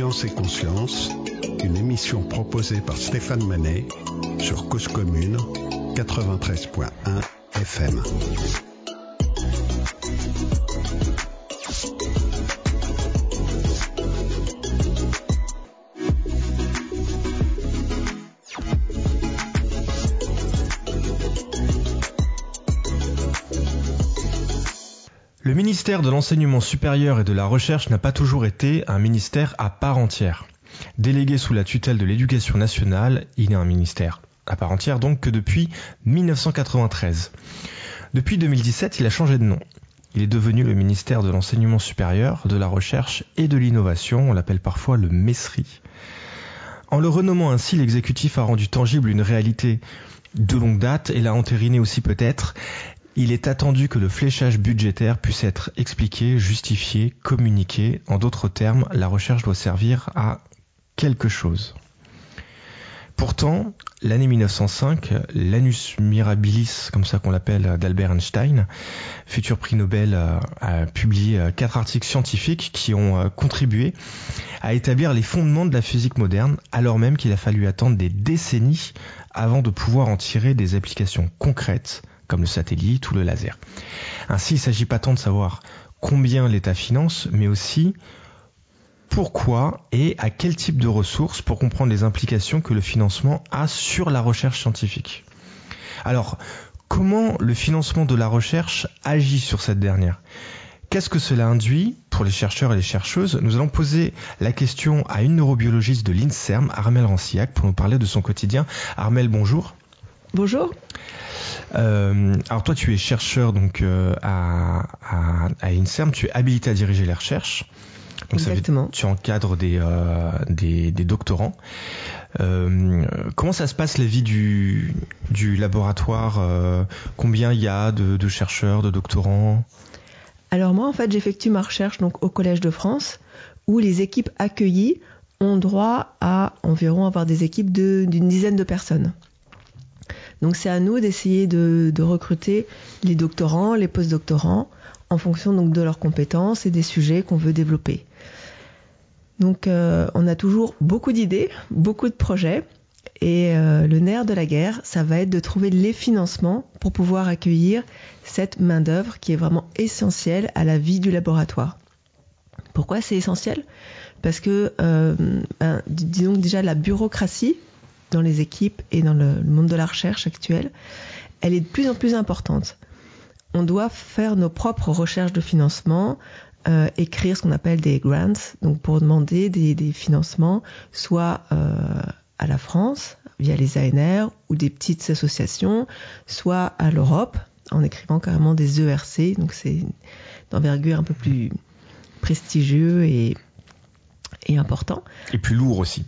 Science et Conscience, une émission proposée par Stéphane Manet sur Cause Commune 93.1 FM. Ministère de l'Enseignement supérieur et de la Recherche n'a pas toujours été un ministère à part entière. Délégué sous la tutelle de l'Éducation nationale, il est un ministère à part entière donc que depuis 1993. Depuis 2017, il a changé de nom. Il est devenu le ministère de l'Enseignement supérieur, de la Recherche et de l'Innovation, on l'appelle parfois le MESRI. En le renommant ainsi, l'exécutif a rendu tangible une réalité de longue date et l'a entériné aussi peut-être. Il est attendu que le fléchage budgétaire puisse être expliqué, justifié, communiqué. En d'autres termes, la recherche doit servir à quelque chose. Pourtant, l'année 1905, l'anus mirabilis, comme ça qu'on l'appelle, d'Albert Einstein, futur prix Nobel, a publié quatre articles scientifiques qui ont contribué à établir les fondements de la physique moderne, alors même qu'il a fallu attendre des décennies avant de pouvoir en tirer des applications concrètes, comme le satellite ou le laser. Ainsi, il ne s'agit pas tant de savoir combien l'État finance, mais aussi pourquoi et à quel type de ressources pour comprendre les implications que le financement a sur la recherche scientifique. Alors, comment le financement de la recherche agit sur cette dernière? Qu'est-ce que cela induit? Pour les chercheurs et les chercheuses Nous allons poser la question à une neurobiologiste de l'INSERM, Armel Rancillac, pour nous parler de son quotidien. Armel, bonjour. Bonjour. Euh, alors toi, tu es chercheur donc euh, à, à, à INSERM, tu es habilité à diriger les recherches. Donc Exactement. tu encadres des, euh, des, des, doctorants. Euh, comment ça se passe la vie du, du laboratoire? Euh, Combien il y a de, de, chercheurs, de doctorants? Alors moi, en fait, j'effectue ma recherche donc au Collège de France, où les équipes accueillies ont droit à environ avoir des équipes d'une dizaine de personnes. Donc c'est à nous d'essayer de, recruter les doctorants, les postdoctorants, en fonction donc de leurs compétences et des sujets qu'on veut développer. Donc euh, on a toujours beaucoup d'idées, beaucoup de projets. Et euh, le nerf de la guerre, ça va être de trouver les financements pour pouvoir accueillir cette main-d'œuvre qui est vraiment essentielle à la vie du laboratoire. Pourquoi c'est essentiel? Parce que, euh, ben, disons déjà, la bureaucratie dans les équipes et dans le, monde de la recherche actuelle, elle est de plus en plus importante. On doit faire nos propres recherches de financement, euh, écrire ce qu'on appelle des grants, donc pour demander des, des financements, soit euh, à la France via les ANR ou des petites associations, soit à l'Europe en écrivant carrément des ERC, donc c'est d'envergure un peu plus prestigieux et, et important. Et plus lourd aussi.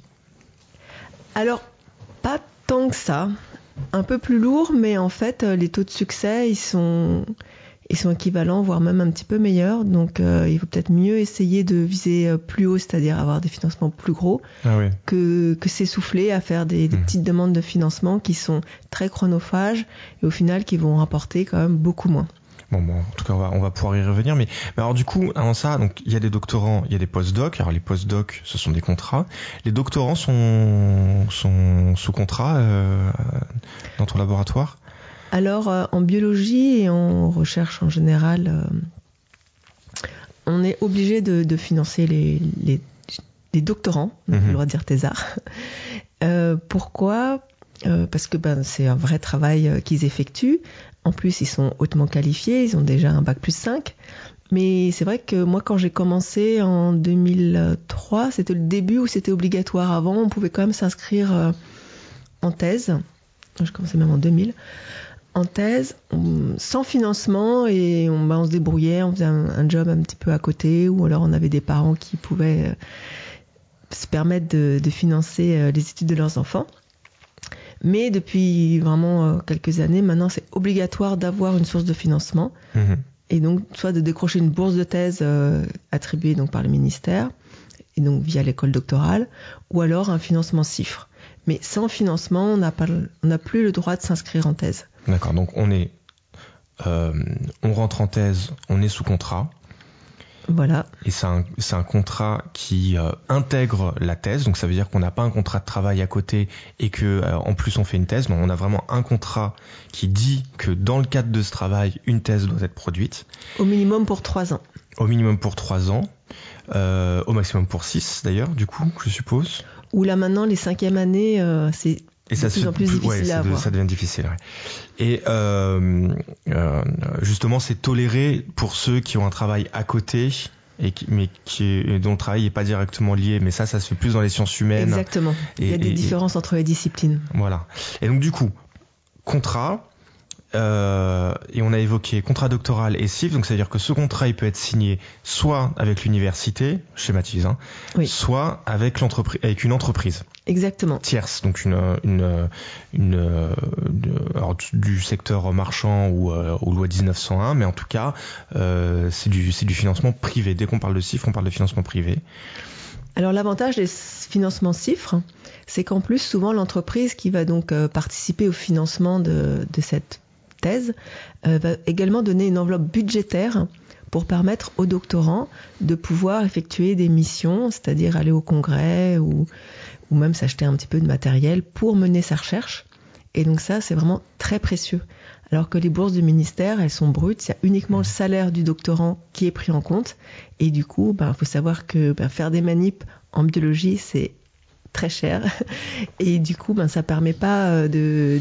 Alors, pas tant que ça. Un peu plus lourd, mais en fait, les taux de succès, ils sont, ils sont équivalents, voire même un petit peu meilleurs. Donc, euh, il faut peut-être mieux essayer de viser plus haut, c'est-à-dire avoir des financements plus gros, ah oui. que, que s'essouffler à faire des, des mmh. petites demandes de financement qui sont très chronophages et au final qui vont rapporter quand même beaucoup moins. Bon, bon, en tout cas, on va, on va pouvoir y revenir. Mais, mais alors, du coup, avant ça, donc, il y a des doctorants, il y a des postdocs. Alors, les postdocs, ce sont des contrats. Les doctorants sont, sont sous contrat euh, dans ton laboratoire? Alors, euh, en biologie et en recherche en général, euh, on est obligé de, de, financer les, les, les doctorants, on a le droit de dire thésards. pourquoi? Parce que ben, c'est un vrai travail qu'ils effectuent. En plus, ils sont hautement qualifiés, ils ont déjà un bac plus 5. Mais c'est vrai que moi, quand j'ai commencé en 2003, c'était le début où c'était obligatoire. Avant, on pouvait quand même s'inscrire en thèse. Je commençais même en 2000. En thèse, sans financement, et on, ben, on, se débrouillait, on faisait un, job un petit peu à côté, ou alors on avait des parents qui pouvaient euh, se permettre de, de financer euh, les études de leurs enfants. Mais depuis vraiment euh, quelques années, maintenant, c'est obligatoire d'avoir une source de financement. Mmh. Et donc, soit de décrocher une bourse de thèse euh, attribuée donc par le ministère, et donc via l'école doctorale, ou alors un financement CIFRE. Mais sans financement, on n'a pas, on n'a plus le droit de s'inscrire en thèse. D'accord. Donc, on est, euh, on rentre en thèse, on est sous contrat. Voilà. Et c'est un, un contrat qui euh, intègre la thèse, donc ça veut dire qu'on n'a pas un contrat de travail à côté et que euh, en plus on fait une thèse. Non, on a vraiment un contrat qui dit que dans le cadre de ce travail, une thèse doit être produite. Au minimum pour trois ans. Au minimum pour trois ans, euh, au maximum pour six d'ailleurs, du coup, je suppose. Ou là maintenant, les cinquièmes années, euh, c'est Et de ça, plus se- en plus difficile ouais, à ça, de- avoir. ça devient difficile. ouais. Et euh, euh, justement, c'est toléré pour ceux qui ont un travail à côté. Et qui, mais qui dont le travail n'est pas directement lié, mais ça, ça se fait plus dans les sciences humaines. Exactement. Il y a des et- différences entre les disciplines. Voilà. Et donc du coup, contrat, euh, et on a évoqué contrat doctoral et CIF, donc c'est-à-dire que ce contrat, il peut être signé soit avec l'université, schématise, hein, Oui. soit avec l'entreprise, avec une entreprise Exactement. tierce, donc une, une, une, euh, alors, du secteur marchand ou, euh, loi 1901, mais en tout cas, euh, c'est du, c'est du financement privé. Dès qu'on parle de CIF, on parle de financement privé. Alors l'avantage des financements CIFRE, c'est qu'en plus souvent l'entreprise qui va donc euh, participer au financement de, de cette thèse va également donner une enveloppe budgétaire pour permettre aux doctorants de pouvoir effectuer des missions, c'est-à-dire aller au congrès ou, ou même s'acheter un petit peu de matériel pour mener sa recherche. Et donc ça, c'est vraiment très précieux. Alors que les bourses du ministère, elles sont brutes, il y a uniquement le salaire du doctorant qui est pris en compte. Et du coup, il faut savoir que ben, faire des manips en biologie, c'est très cher. Et du coup, ben, ça permet pas euh, de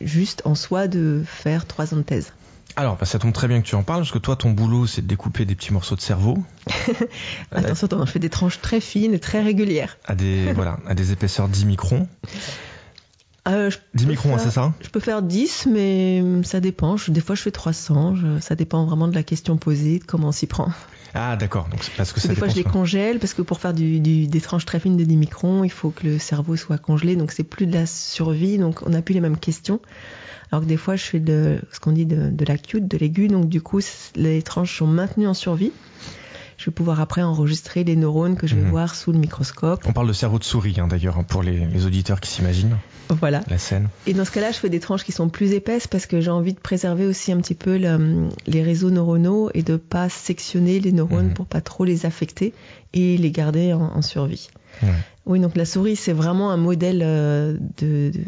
juste en soi de faire trois ans de thèse. Alors, bah, ça tombe très bien que tu en parles, parce que toi, ton boulot, c'est de découper des petits morceaux de cerveau Attention, attends, je fais des tranches très fines et très régulières. à des, voilà, à des épaisseurs 10 microns. Euh, je 10 peux microns, hein, faire- c'est ça Je peux faire 10, mais ça dépend. Je- des fois, je fais 300. je- ça dépend vraiment de la question posée, de comment on s'y prend. Ah, d'accord. Donc, c'est parce que ça des fois, je les congèle parce que pour faire du, du- des tranches très fines de 10 microns, il faut que le cerveau soit congelé. Donc, c'est plus de la survie. Donc, on n'a plus les mêmes questions. Alors que des fois, je fais de ce qu'on dit de, de l'acute, de l'aigu. Donc, du coup, les tranches sont maintenues en survie. Je vais pouvoir après enregistrer les neurones que je vais Mhm. voir sous le microscope. On parle de cerveau de souris, hein, d'ailleurs, hein, pour les, les auditeurs qui s'imaginent Voilà. la scène. Et dans ce cas-là, je fais des tranches qui sont plus épaisses parce que j'ai envie de préserver aussi un petit peu le- les réseaux neuronaux et de pas sectionner les neurones Mhm. pour pas trop les affecter et les garder en, en survie. Oui, donc la souris, c'est vraiment un modèle euh, de, de-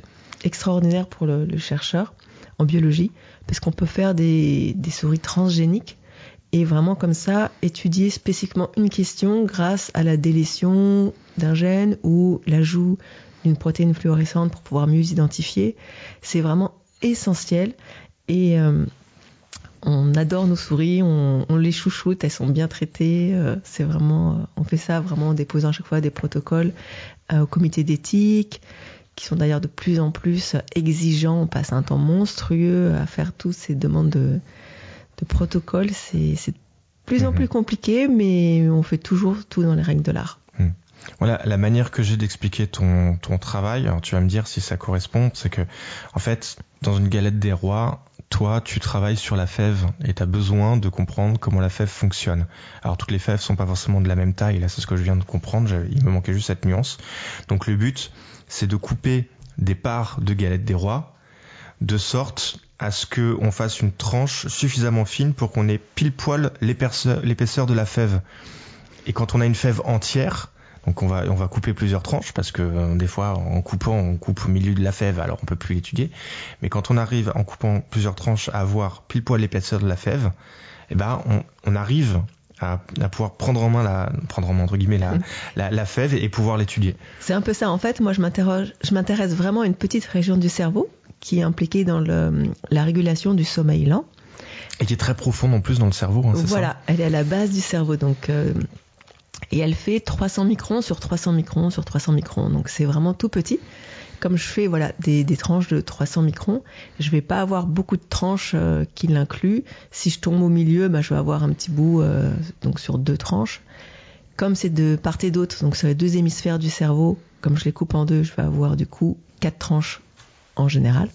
extraordinaire pour le, le chercheur en biologie parce qu'on peut faire des, des souris transgéniques et vraiment comme ça étudier spécifiquement une question grâce à la délétion d'un gène ou l'ajout d'une protéine fluorescente pour pouvoir mieux identifier. C'est vraiment essentiel et euh, on adore nos souris, on, les chouchoute, elles sont bien traitées. euh, c'est vraiment, euh, on fait ça vraiment en déposant à chaque fois des protocoles au comité d'éthique, qui sont d'ailleurs de plus en plus exigeants. On passe un temps monstrueux à faire toutes ces demandes de, de protocoles. C'est de plus en Mhm. plus compliqué, mais on fait toujours tout dans les règles de l'art. Voilà, la manière que j'ai d'expliquer ton, ton travail, alors tu vas me dire si ça correspond, c'est que, en fait, dans une galette des rois, toi, tu travailles sur la fève et tu as besoin de comprendre comment la fève fonctionne. Alors, toutes les fèves sont pas forcément de la même taille, là, c'est ce que je viens de comprendre, il me manquait juste cette nuance. Donc, le but, c'est de couper des parts de galette des rois, de sorte à ce que on fasse une tranche suffisamment fine pour qu'on ait pile poil l'épaisseur de la fève. Et quand on a une fève entière, donc on va on va couper plusieurs tranches parce que euh, des fois en coupant on coupe au milieu de la fève alors on peut plus l'étudier. Mais quand on arrive en coupant plusieurs tranches à avoir pile poil l'épaisseur de la fève, eh ben on, on arrive à, à pouvoir prendre en main la prendre en main entre guillemets la, la, la fève et pouvoir l'étudier. C'est un peu ça. En fait, moi, je m'interroge, je m'intéresse vraiment à une petite région du cerveau qui est impliquée dans le, la régulation du sommeil lent. Et qui est très profonde en plus dans le cerveau, hein, Voilà, elle est à la base du cerveau, donc euh, et elle fait 300 microns sur 300 microns sur 300 microns, donc c'est vraiment tout petit. Comme je fais voilà des, des tranches de 300 microns, je vais pas avoir beaucoup de tranches euh, qui l'incluent. Si je tombe au milieu, bah, je vais avoir un petit bout euh, donc sur deux tranches. Comme c'est de part et d'autre, donc sur les deux hémisphères du cerveau, comme je les coupe en deux, je vais avoir du coup quatre tranches en général.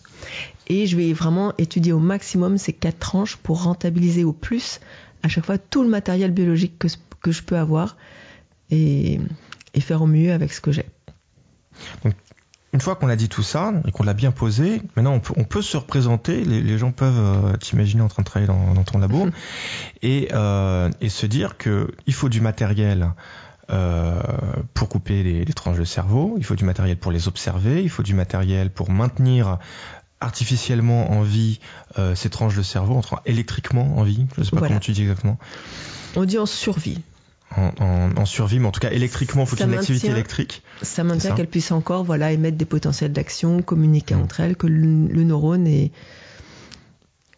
Et je vais vraiment étudier au maximum ces quatre tranches pour rentabiliser au plus à chaque fois tout le matériel biologique que, que je peux avoir et, et faire au mieux avec ce que j'ai. une fois qu'on a dit tout ça et qu'on l'a bien posé, maintenant on peut, se représenter, les, gens peuvent euh, t'imaginer en train de travailler dans, ton labo et, euh, et se dire que il faut du matériel euh, pour couper les, les, tranches de cerveau, il faut du matériel pour les observer, il faut du matériel pour maintenir artificiellement en vie euh, ces tranches de cerveau, électriquement en vie, je ne sais pas comment tu dis exactement. On dit en survie en, survie, mais en tout cas électriquement, il faut qu'il y ait une activité électrique. Ça maintient qu'elle puisse encore voilà, émettre des potentiels d'action, communiquer mm. entre elles, que le, neurone est,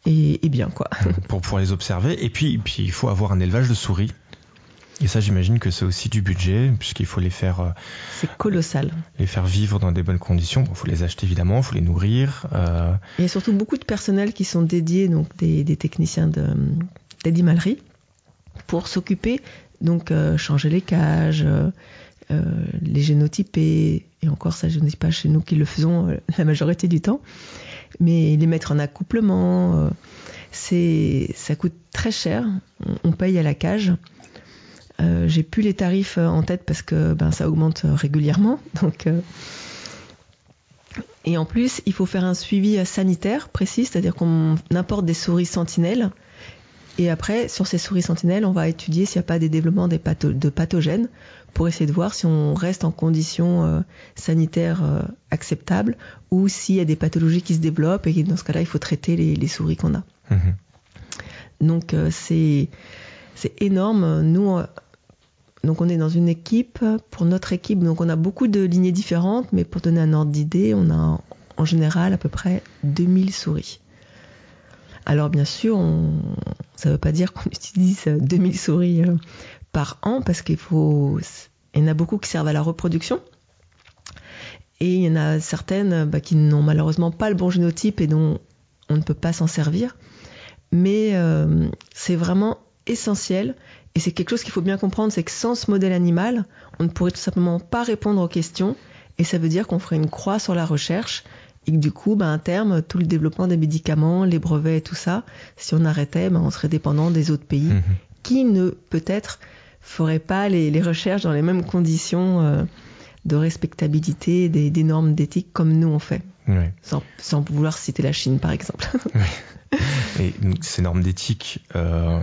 est, bien. quoi. Mm. Pour pouvoir les observer. Et puis, puis il faut avoir un élevage de souris. Et ça, j'imagine que c'est aussi du budget, puisqu'il faut les faire. Euh, c'est colossal. Les faire vivre dans des bonnes conditions. Il faut les acheter évidemment, il faut les nourrir. Euh. Il y a surtout beaucoup de personnel qui sont dédiés, donc des, des techniciens d'animalerie, pour s'occuper donc euh, changer les cages, euh, euh, les génotyper, et encore ça je ne dis pas chez nous qui le faisons la majorité du temps, mais les mettre en accouplement, c'est ça coûte très cher, on, paye à la cage. J'ai plus les tarifs en tête parce que ben, ça augmente régulièrement. Donc, et en plus, il faut faire un suivi sanitaire précis, c'est-à-dire qu'on importe des souris sentinelles et après, sur ces souris sentinelles, on va étudier s'il n'y a pas des développements de pathogènes pour essayer de voir si on reste en conditions euh, sanitaires euh, acceptables ou s'il y a des pathologies qui se développent et dans ce cas-là, il faut traiter les, souris qu'on a. Mhm. Donc euh, c'est énorme. Nous, donc on est dans une équipe. Pour notre équipe, donc on a beaucoup de lignées différentes, mais pour donner un ordre d'idée, on a en général à peu près 2000 souris. Alors bien sûr, ça ne veut pas dire qu'on utilise 2000 souris euh, par an parce qu'il faut, il y en a beaucoup qui servent à la reproduction. Et il y en a certaines bah, qui n'ont malheureusement pas le bon génotype et dont on ne peut pas s'en servir. Mais euh, c'est vraiment essentiel et c'est quelque chose qu'il faut bien comprendre, c'est que sans ce modèle animal, on ne pourrait tout simplement pas répondre aux questions et ça veut dire qu'on ferait une croix sur la recherche et que du coup, ben, à terme, tout le développement des médicaments, les brevets et tout ça, si on arrêtait, ben, on serait dépendant des autres pays mhm. qui ne, peut-être, feraient pas les, recherches dans les mêmes conditions euh, de respectabilité des, normes d'éthique comme nous on fait. Sans, sans, vouloir citer la Chine, par exemple. Et ces normes d'éthique, euh,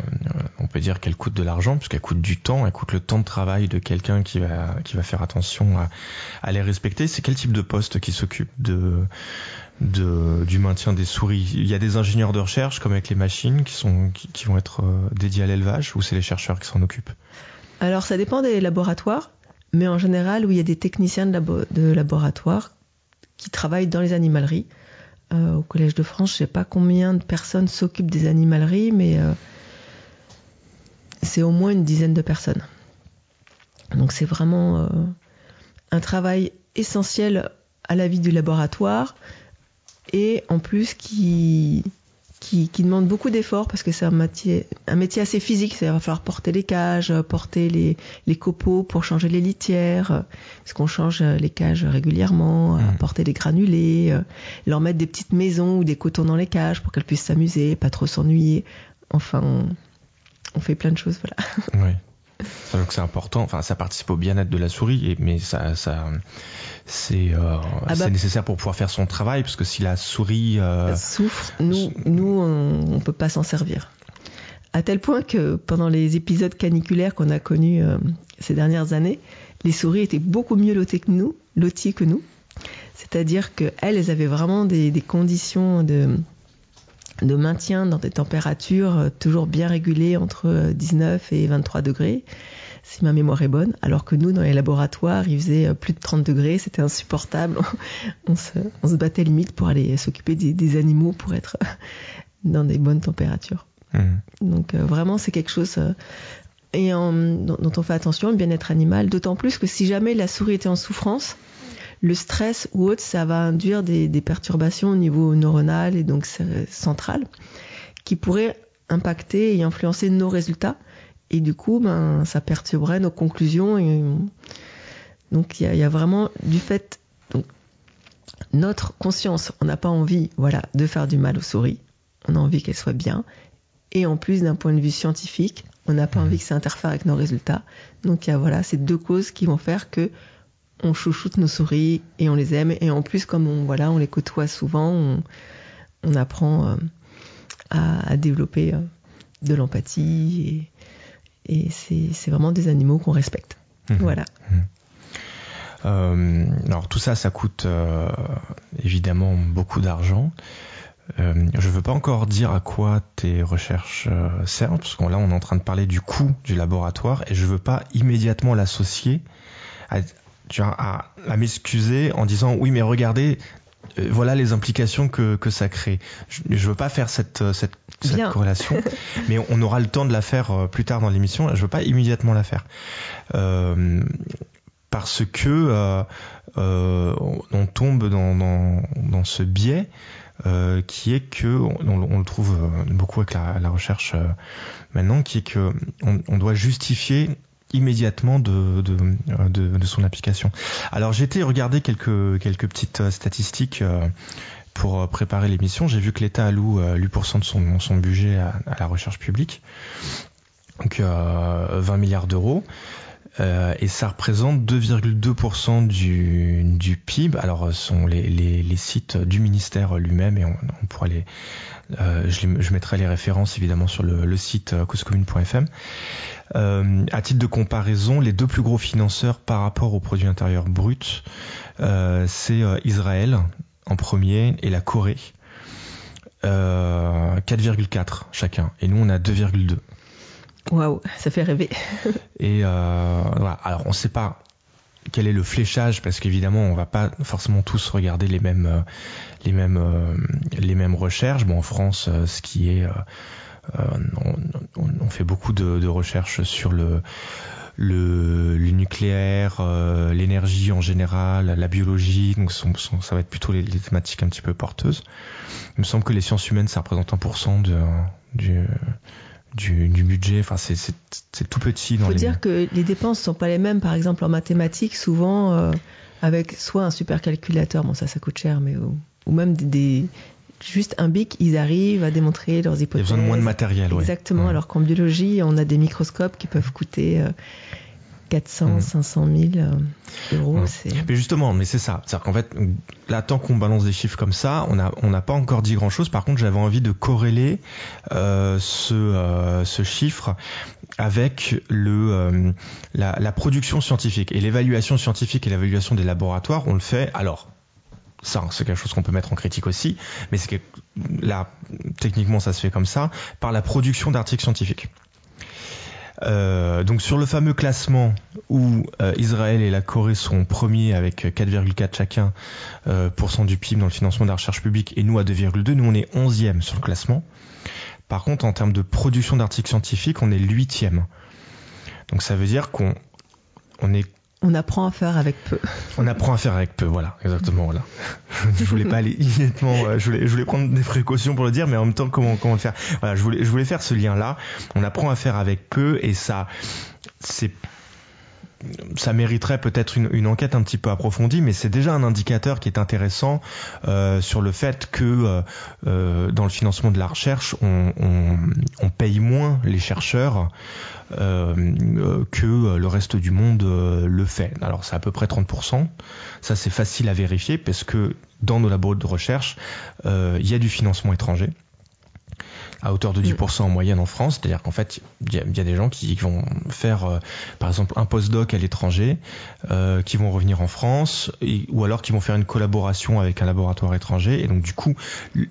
on peut dire qu'elles coûtent de l'argent, puisqu'elles coûtent du temps, elles coûtent le temps de travail de quelqu'un qui va, qui va faire attention à, à les respecter. C'est quel type de poste qui s'occupe de, de, du maintien des souris? Il y a des ingénieurs de recherche, comme avec les machines, qui, sont, qui, vont être euh, dédiés à l'élevage, ou c'est les chercheurs qui s'en occupent? Alors ça dépend des laboratoires, mais en général, où il y a des techniciens de, de laboratoire qui travaillent dans les animaleries. Euh, au Collège de France, je ne sais pas combien de personnes s'occupent des animaleries, mais euh, c'est au moins une dizaine de personnes. Donc c'est vraiment euh, un travail essentiel à la vie du laboratoire et en plus qui, qui, demande beaucoup d'efforts parce que c'est un métier, un métier assez physique. Il va falloir porter les cages, porter les, les copeaux pour changer les litières, parce qu'on change les cages régulièrement, mmh. porter des granulés, euh, leur mettre des petites maisons ou des cotons dans les cages pour qu'elles puissent s'amuser, pas trop s'ennuyer. Enfin, on, fait plein de choses, voilà. Oui. Donc c'est important, enfin ça participe au bien-être de la souris, mais ça, ça c'est euh, ah bah. nécessaire pour pouvoir faire son travail, parce que si la souris euh, souffre, nous, nous on, ne peut pas s'en servir. À tel point que pendant les épisodes caniculaires qu'on a connus euh, ces dernières années, les souris étaient beaucoup mieux lotées que nous, loties que nous. C'est-à-dire qu'elles, elles avaient vraiment des, des conditions de, de maintien dans des températures euh, toujours bien régulées entre 19 euh, et 23 degrés, si ma mémoire est bonne, alors que nous, dans les laboratoires, il faisait euh, plus de 30 degrés, c'était insupportable. on, se, on, se, battait limite pour aller s'occuper des, animaux pour être dans des bonnes températures. Mmh. Donc vraiment, c'est quelque chose et dont, dont, on fait attention, le bien-être animal, d'autant plus que si jamais la souris était en souffrance, le stress ou autre, ça va induire des, perturbations au niveau neuronal et donc central qui pourraient impacter et influencer nos résultats. Et du coup, ben, ça perturberait nos conclusions. Donc, il y, a vraiment du fait, notre conscience, on n'a pas envie, voilà, de faire du mal aux souris. On a envie qu'elles soient bien. Et en plus, d'un point de vue scientifique, on n'a pas envie que ça interfère avec nos résultats. Donc, il y a voilà, ces deux causes qui vont faire que on chouchoute nos souris et on les aime. Et en plus, comme on, voilà, on les côtoie souvent, on, on apprend euh, à, à, développer euh, de l'empathie. Et, et c'est vraiment des animaux qu'on respecte. Mmh. Voilà. Mmh. Euh, alors tout ça, ça coûte évidemment beaucoup d'argent. Euh, je veux pas encore dire à quoi tes recherches euh, servent, parce que là on est en train de parler du coût du laboratoire et je veux pas immédiatement l'associer à, à, à m'excuser en disant oui mais regardez euh, voilà les implications que, que ça crée. Je, je veux pas faire cette, euh, cette, cette corrélation, mais on aura le temps de la faire euh, plus tard dans l'émission. Je veux pas immédiatement la faire. Euh, parce que euh, euh, on tombe dans, dans, dans ce biais euh, qui est que on, on, le trouve beaucoup avec la, la recherche maintenant, qui est que on, on doit justifier immédiatement de, de, de, son application. Alors j'ai été regarder quelques, quelques petites statistiques pour préparer l'émission. J'ai vu que l'État alloue 8% de son, son budget à, à, la recherche publique, donc euh, 20 milliards d'euros. Euh, et ça représente 2,2% du, PIB. Alors, ce sont les, sites du ministère lui-même et on, pourra les, euh, je, les, je, mettrai les références évidemment sur le, site causecommune.fm. Euh, à titre de comparaison, les deux plus gros financeurs par rapport au produit intérieur brut, euh, c'est Israël en premier et la Corée. 4,4 chacun. Et nous, on a 2,2. Waouh, ça fait rêver. et euh, voilà. Alors on ne sait pas quel est le fléchage parce qu'évidemment on va pas forcément tous regarder les mêmes euh, les mêmes euh, les mêmes recherches. Bon en France, euh, ce qui est euh, on, on, fait beaucoup de, de, recherches sur le le, le nucléaire, l'énergie en général, la biologie, donc ça va être plutôt les, les, thématiques un petit peu porteuses. Il me semble que les sciences humaines, ça représente 1% de, du, du, du, budget. Enfin, c'est tout petit. Il faut les... dire que les dépenses sont pas les mêmes. Par exemple, en mathématiques, souvent euh, avec soit un supercalculateur, bon ça, ça coûte cher, mais ou, ou même des, des, juste un bic, ils arrivent à démontrer leurs hypothèses. Il y a besoin de moins de matériel. Exactement. Ouais. Alors qu'en biologie, on a des microscopes qui peuvent coûter. Euh, 400, mmh. 500 000 euros. Mmh. Mais justement, mais c'est ça. C'est-à-dire qu'en fait, là, tant qu'on balance des chiffres comme ça, on n'a on pas encore dit grand-chose. Par contre, j'avais envie de corréler euh, ce, euh, ce chiffre avec le, euh, la, la production scientifique. Et l'évaluation scientifique et l'évaluation des laboratoires, on le fait alors ça, c'est quelque chose qu'on peut mettre en critique aussi, mais c'est que là, techniquement, ça se fait comme ça, par la production d'articles scientifiques. Euh, donc sur le fameux classement où euh, Israël et la Corée sont premiers avec 4,4 chacun euh, du PIB dans le financement de la recherche publique et nous à 2,2, nous on est 11e sur le classement. Par contre en termes de production d'articles scientifiques, on est 8e. Donc ça veut dire qu'on on est on apprend à faire avec peu. On apprend à faire avec peu, voilà, exactement, voilà. je voulais pas aller immédiatement, je voulais, je voulais prendre des précautions pour le dire, mais en même temps, comment, comment le faire? Voilà, je voulais, je voulais faire ce lien-là. On apprend à faire avec peu, et ça, c'est ça mériterait peut-être une, une, enquête un petit peu approfondie, mais c'est déjà un indicateur qui est intéressant euh, sur le fait que euh, euh, dans le financement de la recherche, on, on, paye moins les chercheurs que le reste du monde le fait. Alors c'est à peu près 30%. Ça c'est facile à vérifier parce que dans nos labos de recherche, il y a du financement étranger à hauteur de 10% en moyenne en France. C'est-à-dire qu'en fait, il y, y, a des gens qui vont faire, euh, par exemple, un postdoc à l'étranger, euh, qui vont revenir en France, et, ou alors qui vont faire une collaboration avec un laboratoire étranger. Et donc, du coup,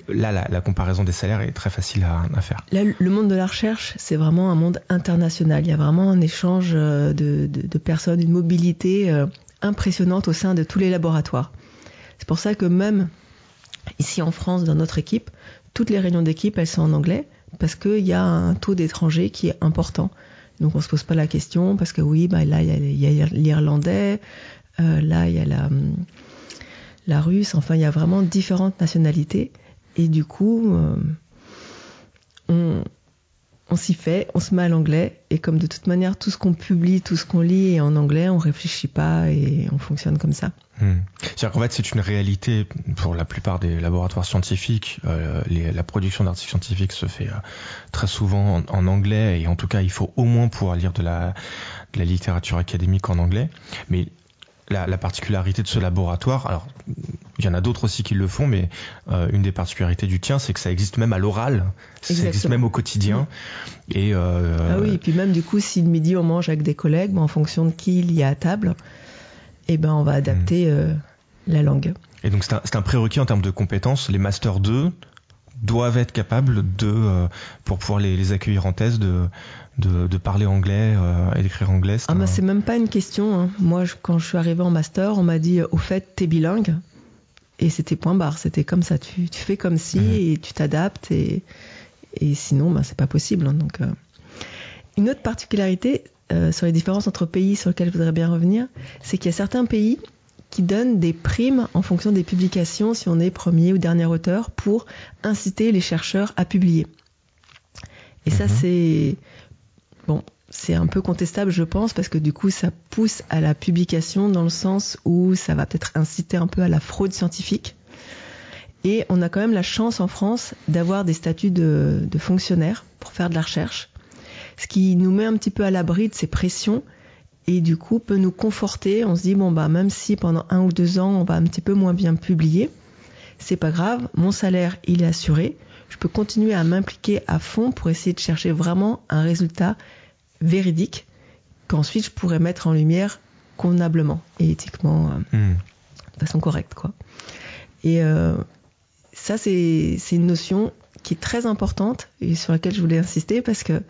là, la, la comparaison des salaires est très facile à, à faire. Là, le monde de la recherche, c'est vraiment un monde international. Il y a vraiment un échange euh, de, de, de personnes, une mobilité euh, impressionnante au sein de tous les laboratoires. C'est pour ça que même ici en France, dans notre équipe, toutes les réunions d'équipe, elles sont en anglais parce qu'il y a un taux d'étrangers qui est important. Donc on se pose pas la question parce que oui, bah là il y a, l'irlandais, euh, là il y a la, la russe, enfin il y a vraiment différentes nationalités et du coup euh, on, on s'y fait, on se met à l'anglais et comme de toute manière tout ce qu'on publie, tout ce qu'on lit est en anglais, on réfléchit pas et on fonctionne comme ça. Hmm. C'est-à-dire qu'en fait c'est une réalité pour la plupart des laboratoires scientifiques. Euh, la production d'articles scientifiques se fait euh, très souvent en, anglais et en tout cas il faut au moins pouvoir lire de la, de la littérature académique en anglais. Mais la, particularité de ce laboratoire, alors il y en a d'autres aussi qui le font, mais euh, une des particularités du tien, c'est que ça existe même à l'oral, ça existe même au quotidien. Et euh, ah oui, et puis même du coup, si le midi on mange avec des collègues, ben, en fonction de qui il y a à table, eh ben on va adapter hmm. la langue. Et donc c'est un, un, prérequis en termes de compétences. Les masters 2 doivent être capables de, pour pouvoir les, les accueillir en thèse, de, de, parler anglais euh, et d'écrire anglais Ah, c'est même pas une question. Hein. Moi, quand je suis arrivée en master, on m'a dit au fait, t'es bilingue. Et c'était point barre. C'était comme ça. Tu, fais comme si mhm. et tu t'adaptes. Et, et sinon, ben, c'est pas possible. Hein. donc, euh. Une autre particularité euh, sur les différences entre pays sur lesquels je voudrais bien revenir, c'est qu'il y a certains pays qui donnent des primes en fonction des publications, si on est premier ou dernier auteur, pour inciter les chercheurs à publier. Et ça, mhm. c'est Bon, c'est un peu contestable, je pense, parce que du coup, ça pousse à la publication dans le sens où ça va peut-être inciter un peu à la fraude scientifique. Et on a quand même la chance en France d'avoir des statuts de, fonctionnaires pour faire de la recherche, ce qui nous met un petit peu à l'abri de ces pressions et du coup peut nous conforter. On se dit bon bah même si pendant un ou deux ans on va un petit peu moins bien publier, c'est pas grave, mon salaire il est assuré, je peux continuer à m'impliquer à fond pour essayer de chercher vraiment un résultat véridique qu'ensuite je pourrais mettre en lumière convenablement et éthiquement euh, hmm. de façon correcte quoi. Et euh, ça c'est une notion qui est très importante et sur laquelle je voulais insister parce que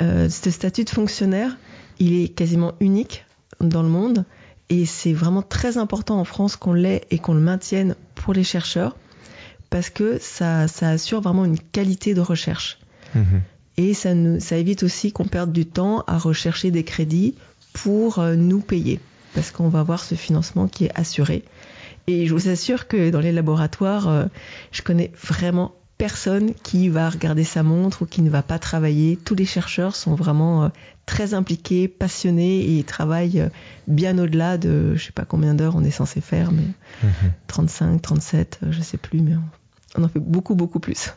euh, ce statut de fonctionnaire il est quasiment unique dans le monde et c'est vraiment très important en France qu'on l'ait et qu'on le maintienne pour les chercheurs parce que ça, assure vraiment une qualité de recherche. Mhm. Et ça, nous, ça évite aussi qu'on perde du temps à rechercher des crédits pour euh, nous payer, parce qu'on va avoir ce financement qui est assuré. Et je vous assure que dans les laboratoires, euh, je connais vraiment personne qui va regarder sa montre ou qui ne va pas travailler. Tous les chercheurs sont vraiment euh, très impliqués, passionnés et ils travaillent bien au-delà de, je sais pas combien d'heures on est censé faire, mais 35, 37, je sais plus, mais on en fait beaucoup, beaucoup plus.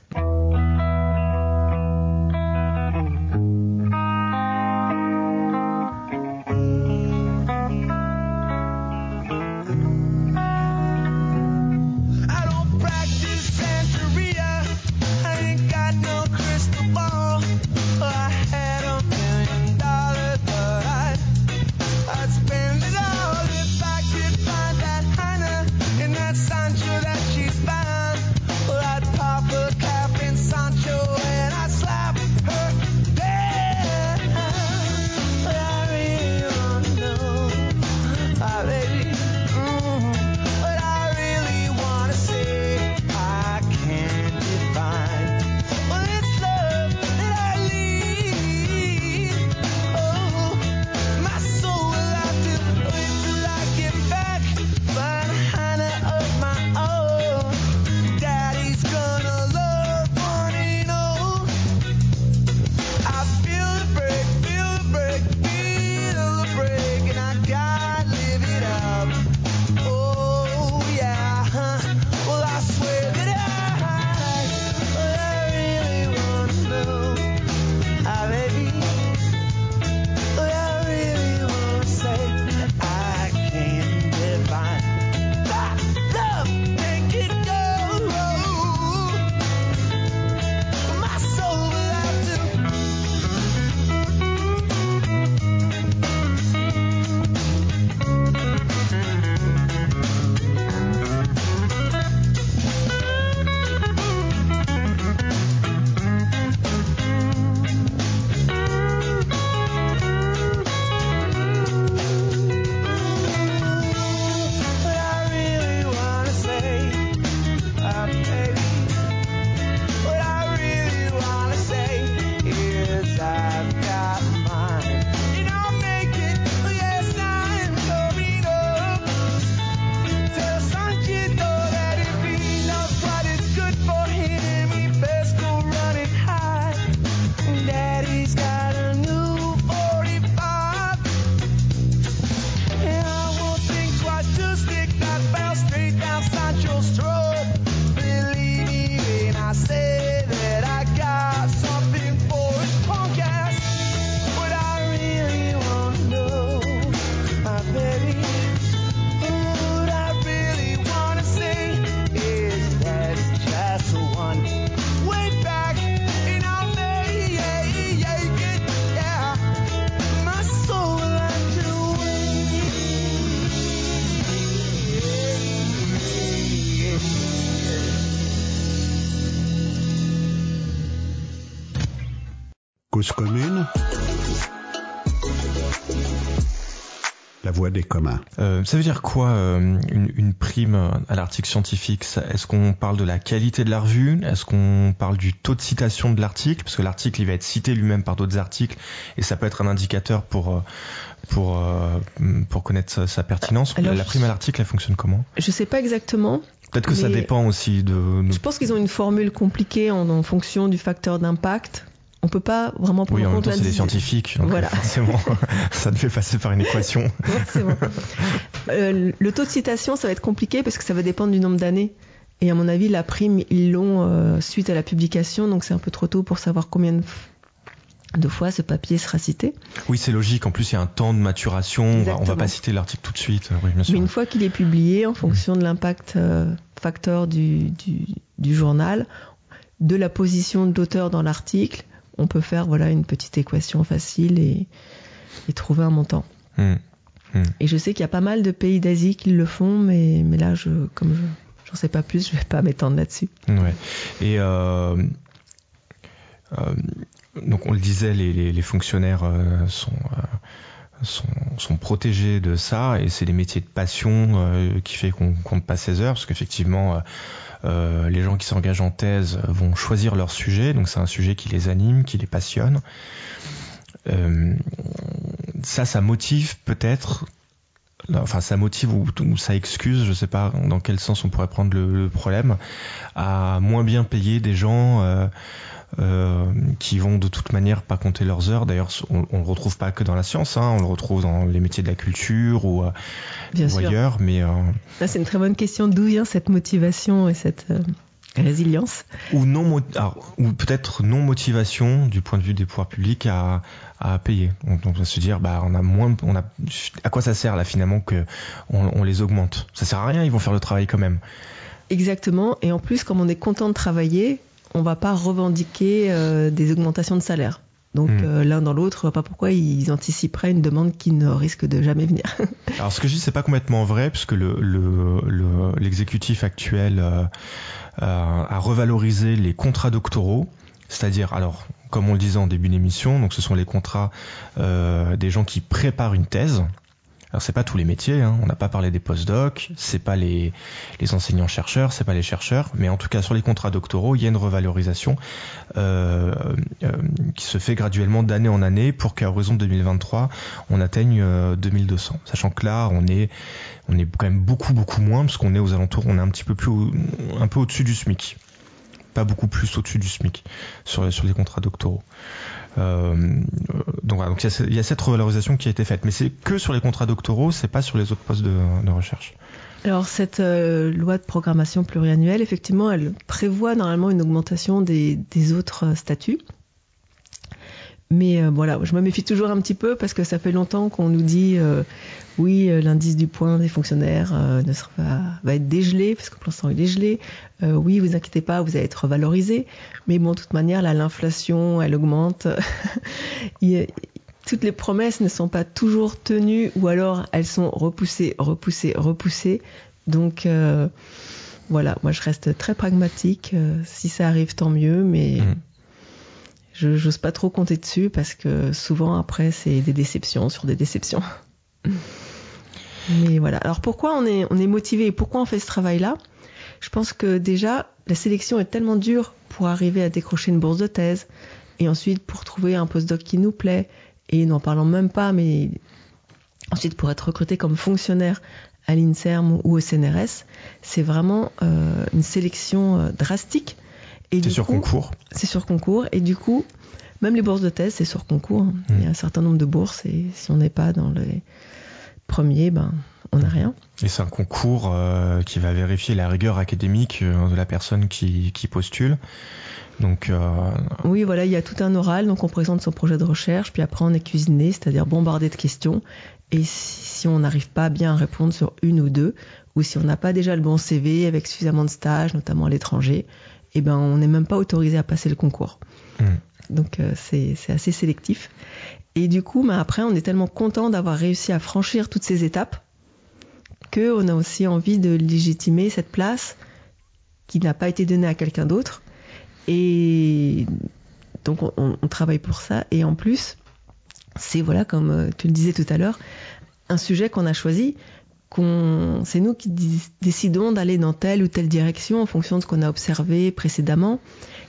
Cause commune la voix des communs. Euh, ça veut dire quoi euh, une, une, prime à l'article scientifique? Est-ce qu'on parle de la qualité de la revue? Est-ce qu'on parle du taux de citation de l'article? Parce que l'article, il va être cité lui-même par d'autres articles et ça peut être un indicateur pour euh, pour pour connaître sa, pertinence. Alors, la prime à l'article, elle fonctionne comment? Je sais pas exactement. Peut-être que ça dépend aussi de. Je pense qu'ils ont une formule compliquée en, en fonction du facteur d'impact on peut pas vraiment prendre oui, en compte c'est des scientifiques, donc voilà. forcément, ça devait passer par une équation. euh, le taux de citation, ça va être compliqué parce que ça va dépendre du nombre d'années. Et à mon avis, la prime, ils l'ont euh, suite à la publication, donc c'est un peu trop tôt pour savoir combien de, fois ce papier sera cité. Oui, c'est logique. En plus, il y a un temps de maturation. On On va pas citer l'article tout de suite. Oui, Mais une fois qu'il est publié, en fonction de l'impact euh, facteur du, du, du journal, de la position de l'auteur dans l'article, on peut faire voilà une petite équation facile et, trouver un montant. Hmm. Hmm. Et je sais qu'il y a pas mal de pays d'Asie qui le font, mais, mais là, je, comme je j'en sais pas plus, je vais pas m'étendre là-dessus. Ouais. Et euh, euh, donc on le disait, les, fonctionnaires euh, sont, sont, protégés de ça, et c'est des métiers de passion qui fait qu'on compte pas 16 heures, parce qu'effectivement euh, les gens qui s'engagent en thèse vont choisir leur sujet, donc c'est un sujet qui les anime, qui les passionne. Euh, ça, ça motive peut-être, enfin ça motive ou, ça excuse, je sais pas dans quel sens on pourrait prendre le, problème, à moins bien payer des gens. Euh, euh, qui vont de toute manière pas compter leurs heures. D'ailleurs, on, on le retrouve pas que dans la science, hein, on le retrouve dans les métiers de la culture ou, euh, ailleurs. Mais euh, c'est une très bonne question. D'où vient cette motivation et cette résilience? Ou non, ou peut-être non motivation du point de vue des pouvoirs publics à, à payer. On, on va se dire, bah, on a moins, on a, à quoi ça sert là finalement que on, on les augmente? Ça sert à rien, ils vont faire le travail quand même. Exactement. Et en plus, comme on est content de travailler, on va pas revendiquer euh, des augmentations de salaire. Donc hmm. euh, l'un dans l'autre, pas pourquoi ils anticiperaient une demande qui ne risque de jamais venir. alors ce que je dis, c'est pas complètement vrai, puisque le, l'exécutif actuel euh, a revalorisé les contrats doctoraux, c'est-à-dire alors comme on le disait en début d'émission, donc ce sont les contrats des gens qui préparent une thèse. Alors c'est pas tous les métiers, hein. on n'a pas parlé des postdocs, c'est pas les, enseignants chercheurs, c'est pas les chercheurs, mais en tout cas sur les contrats doctoraux, il y a une revalorisation euh, euh, qui se fait graduellement d'année en année pour qu'à horizon 2023 on atteigne 2200. Euh, Sachant que là on est quand même beaucoup beaucoup moins parce qu'on est aux alentours, on est un petit peu plus un peu au-dessus du SMIC pas beaucoup plus au-dessus du SMIC sur les contrats doctoraux. Euh, donc voilà, donc il y, a cette revalorisation qui a été faite, mais c'est que sur les contrats doctoraux, c'est pas sur les autres postes de, recherche. Alors cette euh, loi de programmation pluriannuelle, effectivement, elle prévoit normalement une augmentation des, des autres statuts. Mais euh, voilà, je me méfie toujours un petit peu parce que ça fait longtemps qu'on nous dit euh, oui, euh, l'indice du point des fonctionnaires ne sera, va être dégelé parce que pour l'instant il est gelé. oui, vous inquiétez pas, vous allez être valorisé. Mais bon, de toute manière, là, l'inflation, elle augmente. toutes les promesses ne sont pas toujours tenues ou alors elles sont repoussées, repoussées, repoussées. Donc voilà, moi je reste très pragmatique. si ça arrive, tant mieux, mais mmh je n'ose pas trop compter dessus parce que souvent après c'est des déceptions sur des déceptions. Mais voilà. Alors pourquoi on est, on est motivé et pourquoi on fait ce travail-là? Je pense que déjà la sélection est tellement dure pour arriver à décrocher une bourse de thèse et ensuite pour trouver un postdoc qui nous plaît et n'en parlons même pas, mais ensuite pour être recruté comme fonctionnaire à l'INSERM ou au CNRS, c'est vraiment euh, une sélection euh, drastique c'est sur concours C'est sur concours. Et du coup, même les bourses de thèse, c'est sur concours. Mmh. Il y a un certain nombre de bourses et si on n'est pas dans les premiers, ben, on n'a rien. Et c'est un concours euh, qui va vérifier la rigueur académique euh, de la personne qui, qui postule. Donc, euh... Oui, voilà, il y a tout un oral, donc on présente son projet de recherche, puis après on est cuisiné, c'est-à-dire bombardé de questions. Et si on n'arrive pas bien à répondre sur une ou deux, ou si on n'a pas déjà le bon CV avec suffisamment de stages, notamment à l'étranger, eh ben, on n'est même pas autorisé à passer le concours. Hmm. Donc euh, c'est assez sélectif. Et du coup, bah, après, on est tellement content d'avoir réussi à franchir toutes ces étapes qu'on a aussi envie de légitimer cette place qui n'a pas été donnée à quelqu'un d'autre et donc on, on, travaille pour ça. Et en plus, c'est voilà, comme euh, tu le disais tout à l'heure, un sujet qu'on a choisi. Qu'on, c'est nous qui décidons d'aller dans telle ou telle direction en fonction de ce qu'on a observé précédemment.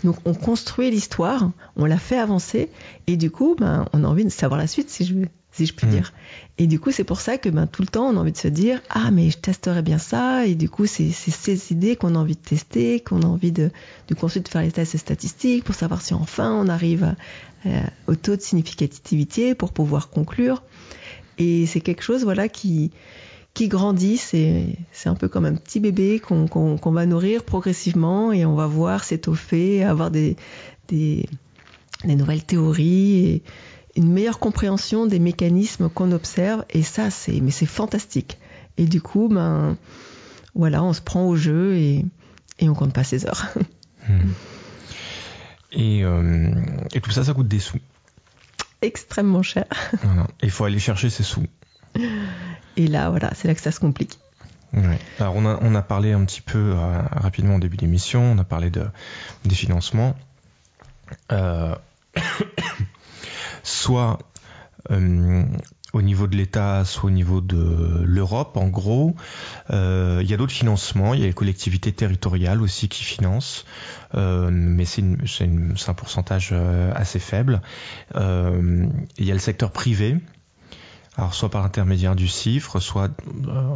Donc on construit l'histoire, on la fait avancer, et du coup, ben, on a envie de savoir la suite, si je veux si je puis mmh. dire. Et du coup, c'est pour ça que ben, tout le temps, on a envie de se dire ah mais je testerais bien ça. Et du coup, c'est ces idées qu'on a envie de tester, qu'on a envie de, de ensuite faire les tests statistiques pour savoir si enfin on arrive euh, au taux de significativité pour pouvoir conclure. Et c'est quelque chose voilà qui qui grandit. C'est un peu comme un petit bébé qu'on va nourrir progressivement et on va voir s'étoffer, avoir des des des nouvelles théories et une meilleure compréhension des mécanismes qu'on observe et ça c'est mais c'est fantastique et du coup ben voilà on se prend au jeu et, et on compte pas ses heures hmm. et, euh, et tout ça ça coûte des sous extrêmement cher voilà. il faut aller chercher ses sous et là voilà c'est là que ça se complique. Alors on a, parlé un petit peu euh, rapidement au début de l'émission, on a parlé de, des financements. Euh, soit euh, au niveau de l'État, soit au niveau de l'Europe, en gros. Il y a d'autres financements, il y a les collectivités territoriales aussi qui financent, mais c'est un pourcentage assez faible. Il y a le secteur privé, alors soit par l'intermédiaire du CIFRE, soit euh,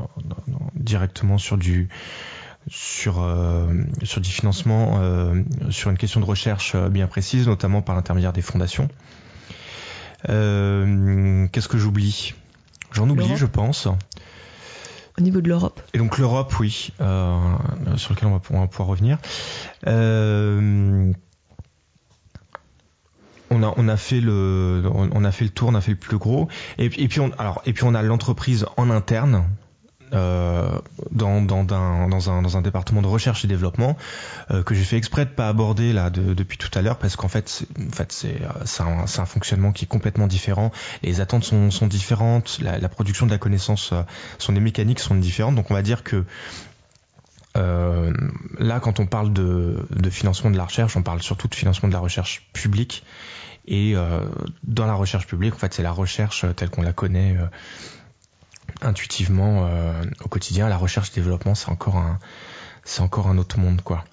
directement sur du sur sur du financement sur une question de recherche bien précise, notamment par l'intermédiaire des fondations. Euh, qu'est-ce que j'oublie? J'en oublie, je pense. Au niveau de l'Europe. Et donc l'Europe, oui, euh, sur lequel on va, pouvoir, revenir. Euh, on a, on a fait le, on a fait le tour, on a fait le plus gros. Et, et puis on, alors, et puis on a l'entreprise en interne euh, dans, dans, dans, dans, un, dans un département de recherche et développement euh, que j'ai fait exprès de pas aborder là de, depuis tout à l'heure parce qu'en fait en fait c'est c'est un, un, fonctionnement qui est complètement différent les attentes sont, sont différentes la, la production de la connaissance euh, sont des mécaniques sont différentes donc on va dire que euh, là quand on parle de, de financement de la recherche on parle surtout de financement de la recherche publique et euh, dans la recherche publique en fait c'est la recherche telle qu'on la connaît intuitivement euh, au quotidien. La recherche développement, c'est encore un, c'est encore un autre monde, quoi.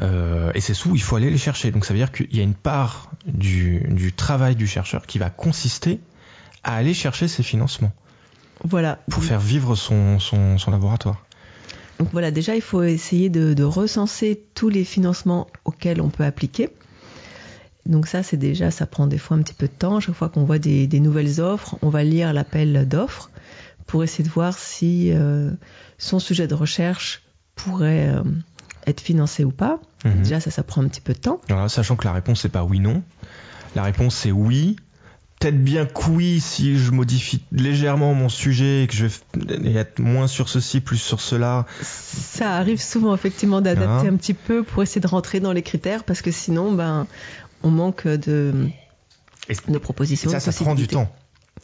Euh, et ces sous, il faut aller les chercher. Donc ça veut dire qu'il y a une part du, du travail du chercheur qui va consister à aller chercher ces financements. Voilà. Pour faire vivre son, son, son laboratoire. Donc voilà, déjà, il faut essayer de, de, recenser tous les financements auxquels on peut appliquer. Donc ça, c'est déjà, ça prend des fois un petit peu de temps. Chaque fois qu'on voit des, des nouvelles offres, on va lire l'appel d'offres pour essayer de voir si euh, son sujet de recherche pourrait euh, être financé ou pas. Mhm. Déjà, ça, ça prend un petit peu de temps. Alors, sachant que la réponse, c'est pas oui-non. La réponse, c'est oui. Peut-être bien que oui si je modifie légèrement mon sujet et que je vais être moins sur ceci, plus sur cela. Ça arrive souvent effectivement d'adapter un petit peu pour essayer de rentrer dans les critères parce que sinon, ben, on manque de, de propositions. Et ça, ça prend du temps.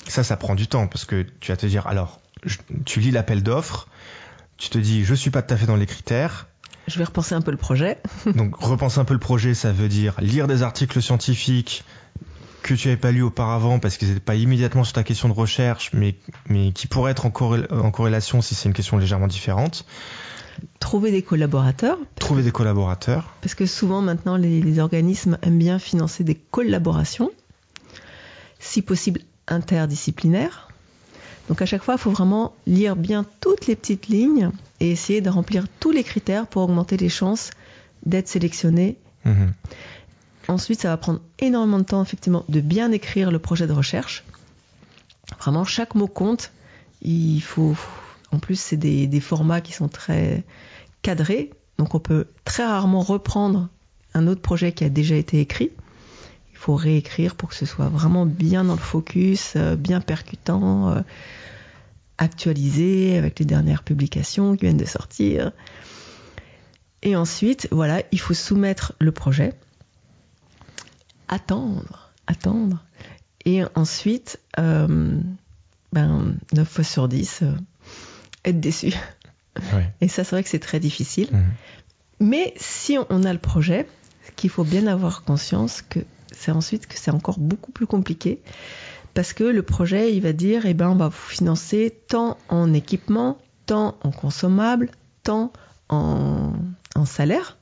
Ça, ça prend du temps parce que tu vas te dire, alors, tu lis l'appel d'offres, tu te dis, je suis pas tout à fait dans les critères. Je vais repenser un peu le projet. Donc, repenser un peu le projet, ça veut dire lire des articles scientifiques que tu n'avais pas lu auparavant parce qu'ils n'étaient pas immédiatement sur ta question de recherche, mais, mais qui pourraient être en, en corrélation si c'est une question légèrement différente. Trouver des collaborateurs. Trouver des collaborateurs. Parce que souvent maintenant les, les organismes aiment bien financer des collaborations. Si possible interdisciplinaire. Donc à chaque fois, il faut vraiment lire bien toutes les petites lignes et essayer de remplir tous les critères pour augmenter les chances d'être sélectionné. Mmh. Ensuite, ça va prendre énormément de temps, effectivement, de bien écrire le projet de recherche. Vraiment, chaque mot compte. Il faut, en plus, c'est des, des formats qui sont très cadrés. Donc, on peut très rarement reprendre un autre projet qui a déjà été écrit il faut réécrire pour que ce soit vraiment bien dans le focus, euh, bien percutant, euh, actualisé avec les dernières publications qui viennent de sortir. Et ensuite, voilà, il faut soumettre le projet, attendre, attendre, et ensuite, euh, ben, 9 fois sur 10, euh, être déçu. Et ça, c'est vrai que c'est très difficile. Mmh. Mais si on a le projet, qu'il faut bien avoir conscience que c'est ensuite que c'est encore beaucoup plus compliqué parce que le projet, il va dire, eh ben, on va vous financer tant en équipement, tant en consommables, tant en, en salaire.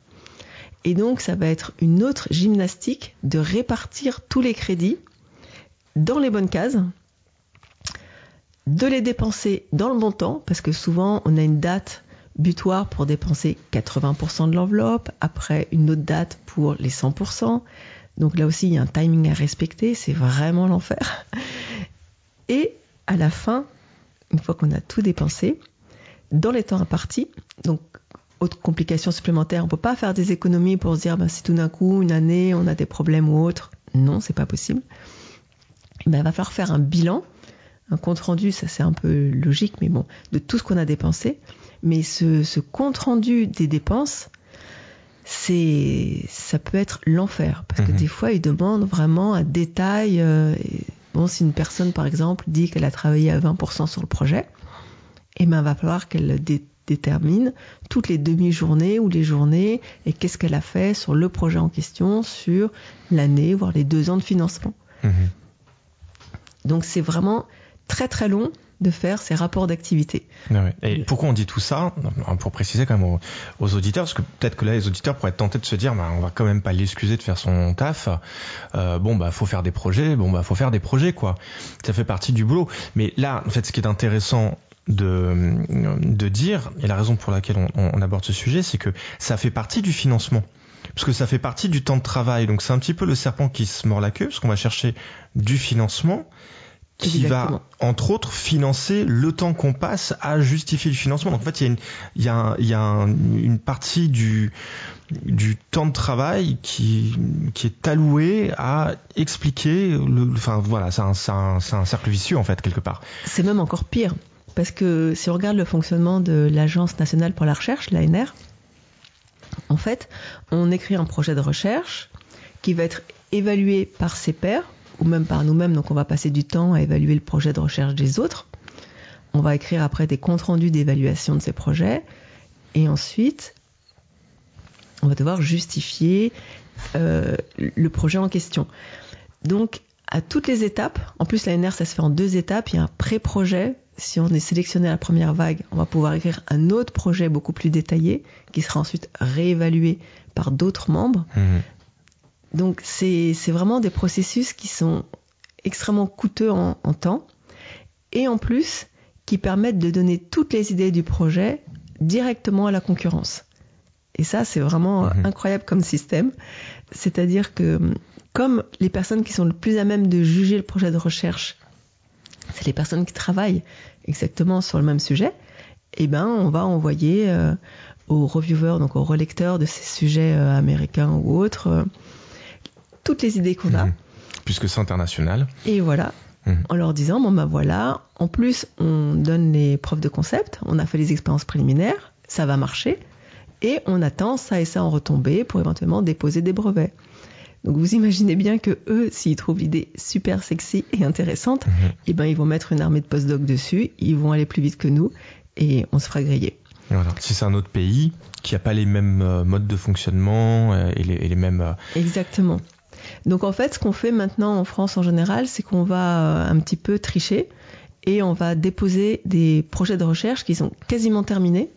Et donc, ça va être une autre gymnastique de répartir tous les crédits dans les bonnes cases, de les dépenser dans le bon temps, parce que souvent, on a une date butoir pour dépenser 80% de l'enveloppe, après une autre date pour les 100%. Donc là aussi, il y a un timing à respecter, c'est vraiment l'enfer. Et à la fin, une fois qu'on a tout dépensé, dans les temps impartis, donc autre complication supplémentaire, on peut pas faire des économies pour se dire ben, si tout d'un coup, une année, on a des problèmes ou autre. Non, c'est pas possible. Ben, il va falloir faire un bilan, un compte rendu, ça c'est un peu logique, mais bon, de tout ce qu'on a dépensé. Mais ce, ce compte rendu des dépenses, c'est, ça peut être l'enfer parce que Mhm. des fois, ils demandent vraiment un détail. euh, et bon, si une personne, par exemple, dit qu'elle a travaillé à 20% sur le projet, eh ben, va falloir qu'elle dé- détermine toutes les demi-journées ou les journées et qu'est-ce qu'elle a fait sur le projet en question sur l'année, voire les deux ans de financement. Mhm. Donc, c'est vraiment très très long de faire ces rapports d'activité. Ah. Et pourquoi on dit tout ça? Pour préciser quand même aux, aux auditeurs, parce que peut-être que là les auditeurs pourraient être tentés de se dire, bah, on va quand même pas l'excuser de faire son taf. Euh, bon bah faut faire des projets, bon bah faut faire des projets quoi. Ça fait partie du boulot. Mais là, en fait, ce qui est intéressant de, de dire, et la raison pour laquelle on, on aborde ce sujet, c'est que ça fait partie du financement. Parce que ça fait partie du temps de travail. Donc c'est un petit peu le serpent qui se mord la queue, parce qu'on va chercher du financement qui Exactement. va, entre autres, financer le temps qu'on passe à justifier le financement. Donc en fait, il y a une, il y a un- il y a un- une partie du, du temps de travail qui, qui est alloué à expliquer le, enfin voilà, c'est un, un cercle vicieux en fait quelque part. C'est même encore pire, parce que si on regarde le fonctionnement de l'Agence nationale pour la recherche, l'ANR, en fait, on écrit un projet de recherche qui va être évalué par ses pairs, ou même par nous-mêmes, donc on va passer du temps à évaluer le projet de recherche des autres. On va écrire après des comptes rendus d'évaluation de ces projets, et ensuite, on va devoir justifier euh, le projet en question. Donc, à toutes les étapes, en plus l'ANR ça se fait en deux étapes, il y a un pré-projet, si on est sélectionné à la première vague, on va pouvoir écrire un autre projet beaucoup plus détaillé, qui sera ensuite réévalué par d'autres membres. Mhm. Donc c'est vraiment des processus qui sont extrêmement coûteux en, en temps, et en plus qui permettent de donner toutes les idées du projet directement à la concurrence. Et ça, c'est vraiment Mhm. incroyable comme système. C'est-à-dire que comme les personnes qui sont le plus à même de juger le projet de recherche, c'est les personnes qui travaillent exactement sur le même sujet, eh ben, on va envoyer euh, aux reviewers, donc aux relecteurs de ces sujets euh, américains ou autres, euh, toutes les idées qu'on a. Mhm. Puisque c'est international. Et voilà, Mhm. en leur disant, bon ben voilà, en plus on donne les preuves de concept, on a fait les expériences préliminaires, ça va marcher, et on attend ça et ça en retombée pour éventuellement déposer des brevets. Donc vous imaginez bien que eux, s'ils trouvent l'idée super sexy et intéressante, Mhm. eh ben ils vont mettre une armée de postdocs dessus, ils vont aller plus vite que nous, et on se fera griller. Voilà. Si c'est un autre pays qui n'a pas les mêmes euh, modes de fonctionnement euh, et, les, et les mêmes. euh, Exactement. Donc en fait, ce qu'on fait maintenant en France en général, c'est qu'on va un petit peu tricher et on va déposer des projets de recherche qui sont quasiment terminés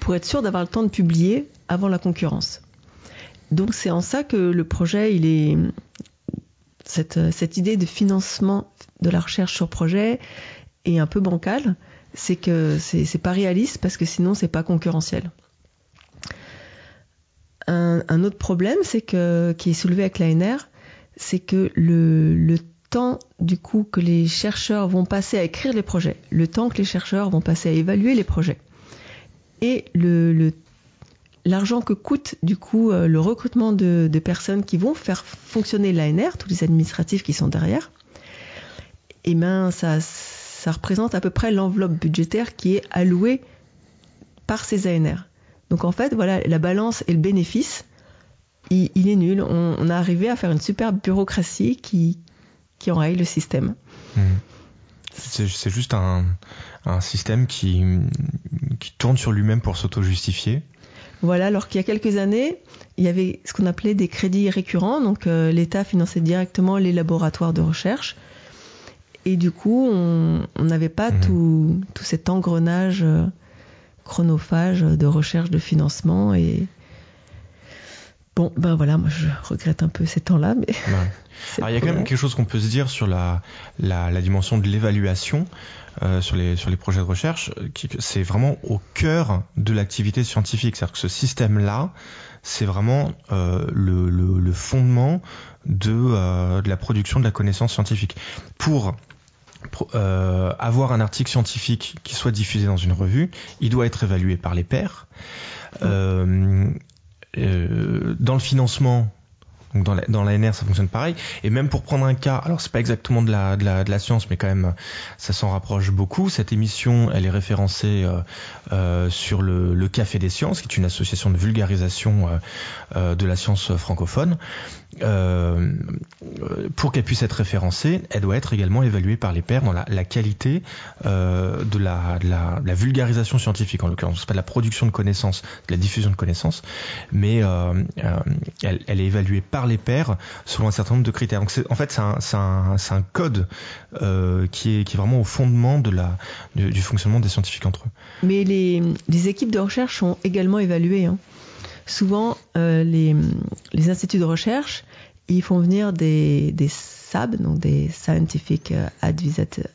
pour être sûr d'avoir le temps de publier avant la concurrence. Donc c'est en ça que le projet, il est cette, cette idée de financement de la recherche sur projet est un peu bancale. C'est que c'est pas réaliste parce que sinon c'est pas concurrentiel. Un, un autre problème, c'est que qui est soulevé avec l'ANR, c'est que le, le temps du coup que les chercheurs vont passer à écrire les projets, le temps que les chercheurs vont passer à évaluer les projets, et le le- l'argent que coûte du coup euh, le recrutement de, personnes qui vont faire fonctionner l'ANR, tous les administratifs qui sont derrière, et ben ça représente à peu près l'enveloppe budgétaire qui est allouée par ces ANR. Donc en fait, voilà, la balance et le bénéfice, il, est nul. On, a arrivé à faire une superbe bureaucratie qui, qui enraye le système. Mhm. C'est juste un, un système qui, qui tourne sur lui-même pour s'auto-justifier. Voilà, alors qu'il y a quelques années, il y avait ce qu'on appelait des crédits récurrents, donc euh, l'État finançait directement les laboratoires de recherche. Et du coup, on n'avait pas Mhm. tout, tout cet engrenage euh, chronophage de recherche de financement. Et bon, ben voilà, moi je regrette un peu ces temps-là, mais Ouais. Alors, il y a quand même quelque chose qu'on peut se dire sur la, la, la dimension de l'évaluation euh, sur, les, sur les projets de recherche, euh, c'est vraiment au cœur de l'activité scientifique. C'est-à-dire que ce système-là, c'est vraiment euh, le, le, le fondement de, euh, de la production de la connaissance scientifique. Pour euh, avoir un article scientifique qui soit diffusé dans une revue, il doit être évalué par les pairs. Euh, euh, dans le financement, donc dans, la, dans l'ANR, ça fonctionne pareil. Et même pour prendre un cas, alors c'est pas exactement de la, science, mais quand même, ça s'en rapproche beaucoup. Cette émission, elle est référencée euh, euh, sur le, Café des Sciences, qui est une association de vulgarisation euh, de la science francophone. Pour qu'elle puisse être référencée, elle doit être également évaluée par les pairs dans la, qualité de, la, vulgarisation scientifique, en l'occurrence. C'est pas de la production de connaissances, de la diffusion de connaissances, mais elle, elle est évaluée par les pairs selon un certain nombre de critères. Donc en fait, c'est un, code euh, qui, est, qui est vraiment au fondement de la, du, du fonctionnement des scientifiques entre eux. Mais les, les équipes de recherche sont également évaluées. hein. Souvent, euh, les, les instituts de recherche, ils font venir des, des SAB, donc des Scientific euh,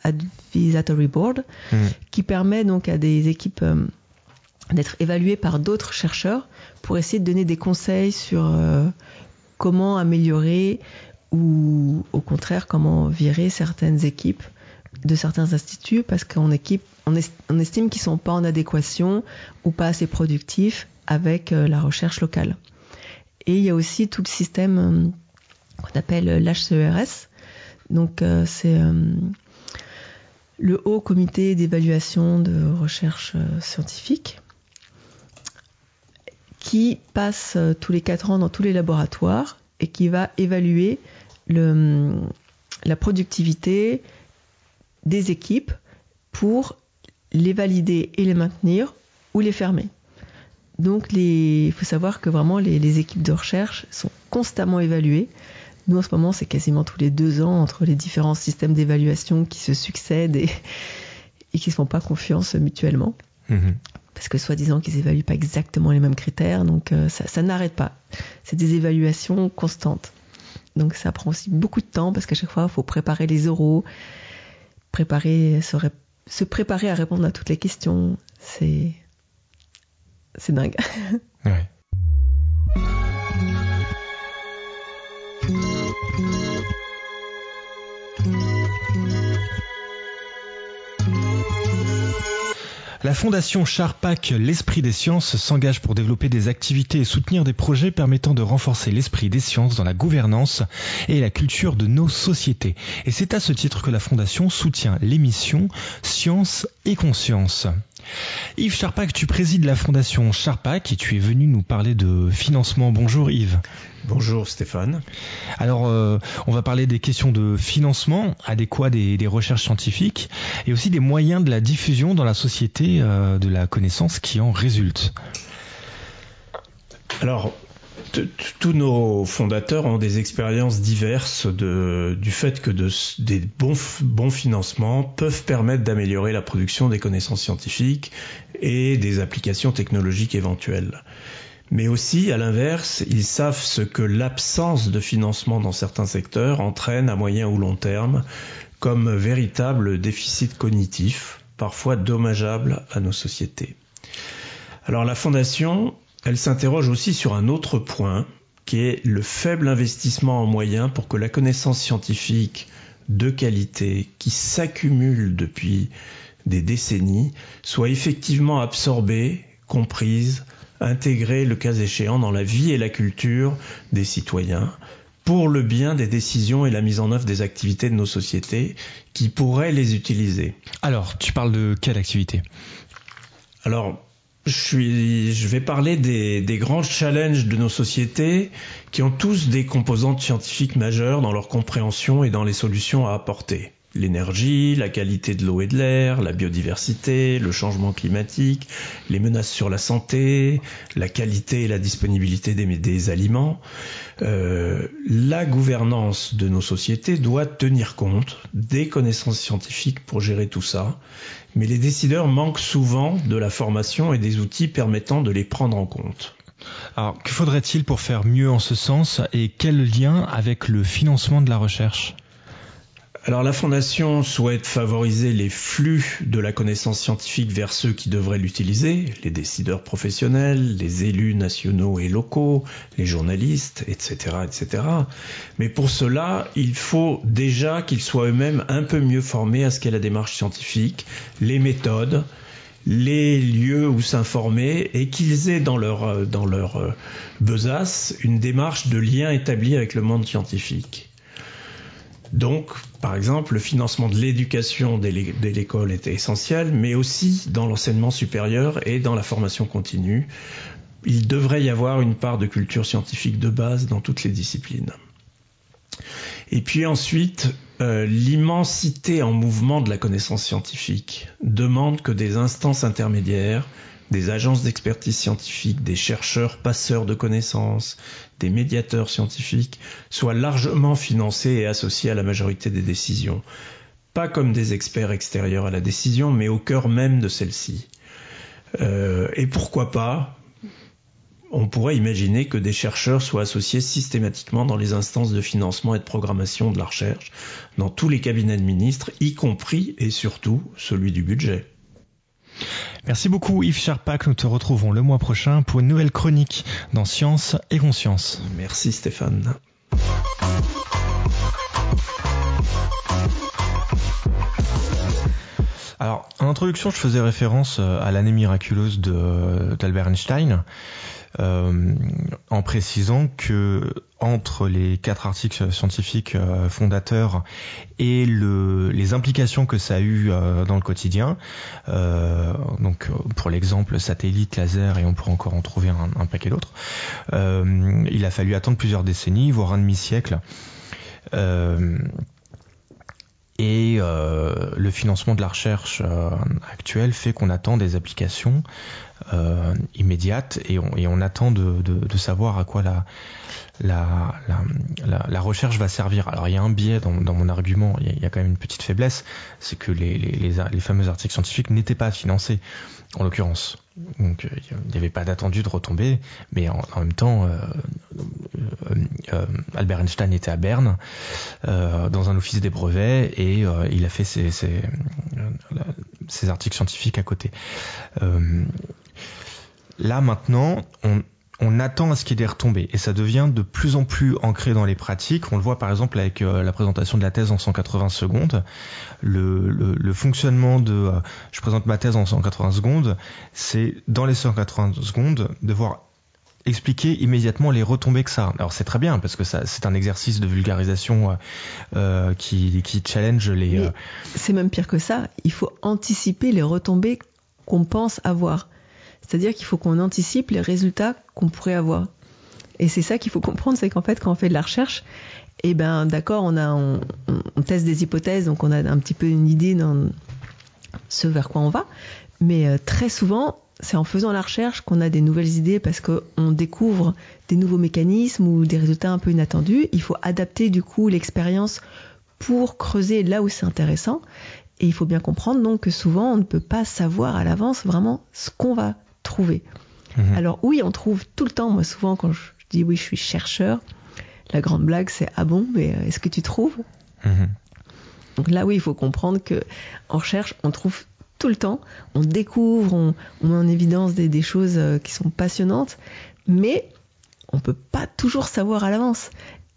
Advisory Board, Mhm. qui permet donc à des équipes euh, d'être évaluées par d'autres chercheurs pour essayer de donner des conseils sur comment améliorer ou au contraire comment virer certaines équipes de certains instituts parce qu'on estime qu'ils sont pas en adéquation ou pas assez productifs avec euh, la recherche locale. Et il y a aussi tout le système euh, qu'on appelle l'HCERS. Donc euh, c'est euh, le Haut Comité d'évaluation de recherche euh, scientifique qui passe euh, tous les quatre ans dans tous les laboratoires et qui va évaluer le, la productivité des équipes pour les valider et les maintenir ou les fermer. Donc il faut savoir que vraiment les, équipes de recherche sont constamment évaluées. Nous en ce moment c'est quasiment tous les deux ans entre les différents systèmes d'évaluation qui se succèdent et, qui ne se font pas confiance mutuellement Mhm. Parce que soi-disant qu'ils évaluent pas exactement les mêmes critères, donc euh, ça, n'arrête pas. C'est des évaluations constantes. Donc ça prend aussi beaucoup de temps parce qu'à chaque fois il faut préparer les oraux, préparer, se, ré- se préparer à répondre à toutes les questions. C'est c'est dingue. Ouais. La fondation Charpac L'Esprit des Sciences s'engage pour développer des activités et soutenir des projets permettant de renforcer l'esprit des sciences dans la gouvernance et la culture de nos sociétés. Et c'est à ce titre que la fondation soutient l'émission Science et Conscience. Yves Charpac, tu présides la fondation Charpac et tu es venu nous parler de financement. Bonjour Yves. Bonjour Stéphane. Alors, euh, on va parler des questions de financement adéquat des, des recherches scientifiques et aussi des moyens de la diffusion dans la société euh, de la connaissance qui en résulte. Alors, tous nos fondateurs ont des expériences diverses du fait que de, des bons financements peuvent permettre d'améliorer la production des connaissances scientifiques et des applications technologiques éventuelles. Mais aussi, à l'inverse, ils savent ce que l'absence de financement dans certains secteurs entraîne à moyen ou long terme comme véritable déficit cognitif, parfois dommageable à nos sociétés. Alors la Fondation, elle s'interroge aussi sur un autre point, qui est le faible investissement en moyens pour que la connaissance scientifique de qualité qui s'accumule depuis des décennies soit effectivement absorbée, comprise, intégrée le cas échéant dans la vie et la culture des citoyens pour le bien des décisions et la mise en œuvre des activités de nos sociétés qui pourraient les utiliser. Alors, tu parles de quelle activité? Alors, je, suis, je vais parler des, des grands challenges de nos sociétés qui ont tous des composantes scientifiques majeures dans leur compréhension et dans les solutions à apporter. L'énergie, la qualité de l'eau et de l'air, la biodiversité, le changement climatique, les menaces sur la santé, la qualité et la disponibilité des, aliments. Euh, la gouvernance de nos sociétés doit tenir compte des connaissances scientifiques pour gérer tout ça, mais les décideurs manquent souvent de la formation et des outils permettant de les prendre en compte. Alors, que faudrait-il pour faire mieux en ce sens et quel lien avec le financement de la recherche? Alors la Fondation souhaite favoriser les flux de la connaissance scientifique vers ceux qui devraient l'utiliser, les décideurs professionnels, les élus nationaux et locaux, les journalistes, etc. etc. Mais pour cela, il faut déjà qu'ils soient eux-mêmes un peu mieux formés à ce qu'est la démarche scientifique, les méthodes, les lieux où s'informer et qu'ils aient dans leur, dans leur euh, besace une démarche de lien établi avec le monde scientifique. Donc, par exemple, le financement de l'éducation de l'école était essentiel, mais aussi dans l'enseignement supérieur et dans la formation continue. Il devrait y avoir une part de culture scientifique de base dans toutes les disciplines. Et puis ensuite, euh, l'immensité en mouvement de la connaissance scientifique demande que des instances intermédiaires, des agences d'expertise scientifique, des chercheurs passeurs de connaissances, des médiateurs scientifiques soient largement financés et associés à la majorité des décisions. Pas comme des experts extérieurs à la décision, mais au cœur même de celle-ci. Euh, et pourquoi pas on pourrait imaginer que des chercheurs soient associés systématiquement dans les instances de financement et de programmation de la recherche, dans tous les cabinets de ministres, y compris et surtout celui du budget. Merci beaucoup Yves Charpak, nous te retrouvons le mois prochain pour une nouvelle chronique dans Science et Conscience. Merci Stéphane. Alors, en introduction, je faisais référence euh, à l'année miraculeuse d'Albert Einstein. Euh, en précisant que entre les quatre articles scientifiques euh, fondateurs et le, les implications que ça a eu euh, dans le quotidien, donc pour l'exemple satellite, laser, et on pourrait encore en trouver un, paquet d'autres, il a fallu attendre plusieurs décennies, voire un demi-siècle. Et le financement de la recherche actuelle fait qu'on attend des applications euh, immédiates et on, attend de, savoir à quoi la, recherche va servir. Alors il y a un biais dans, mon argument, il y, a, quand même une petite faiblesse, c'est que les, fameux articles scientifiques n'étaient pas financés en l'occurrence. Donc il n'y avait pas d'attendu de retomber, mais en, même temps, euh, euh, euh, Albert Einstein était à Berne euh, dans un office des brevets et euh, il a fait ses, articles scientifiques à côté. Là maintenant, on, on attend à ce qu'il y ait des retombées et ça devient de plus en plus ancré dans les pratiques. On le voit par exemple avec euh, la présentation de la thèse en 180 secondes. Le, le, le fonctionnement de euh, je présente ma thèse en 180 secondes, c'est dans les 180 secondes devoir expliquer immédiatement les retombées que ça a. Alors c'est très bien parce que ça c'est un exercice de vulgarisation euh, qui, qui challenge les. C'est même pire que ça. Il faut anticiper les retombées qu'on pense avoir. C'est-à-dire qu'il faut qu'on anticipe les résultats qu'on pourrait avoir. Et c'est ça qu'il faut comprendre, c'est qu'en fait, quand on fait de la recherche, eh ben, d'accord, on teste des hypothèses, donc on a un petit peu une idée dans ce vers quoi on va. Mais euh, très souvent, c'est en faisant la recherche qu'on a des nouvelles idées parce qu'on découvre des nouveaux mécanismes ou des résultats un peu inattendus. Il faut adapter du coup l'expérience pour creuser là où c'est intéressant. Et il faut bien comprendre donc que souvent on ne peut pas savoir à l'avance vraiment ce qu'on va trouver. Mmh. Alors oui, on trouve tout le temps, moi souvent quand je dis oui, je suis chercheur, la grande blague c'est ah bon, mais euh, est-ce que tu trouves? Mmh. Donc là oui, il faut comprendre que en recherche, on trouve tout le temps, on découvre, on, on met en évidence des, des, choses euh, qui sont passionnantes, mais on peut pas toujours savoir à l'avance.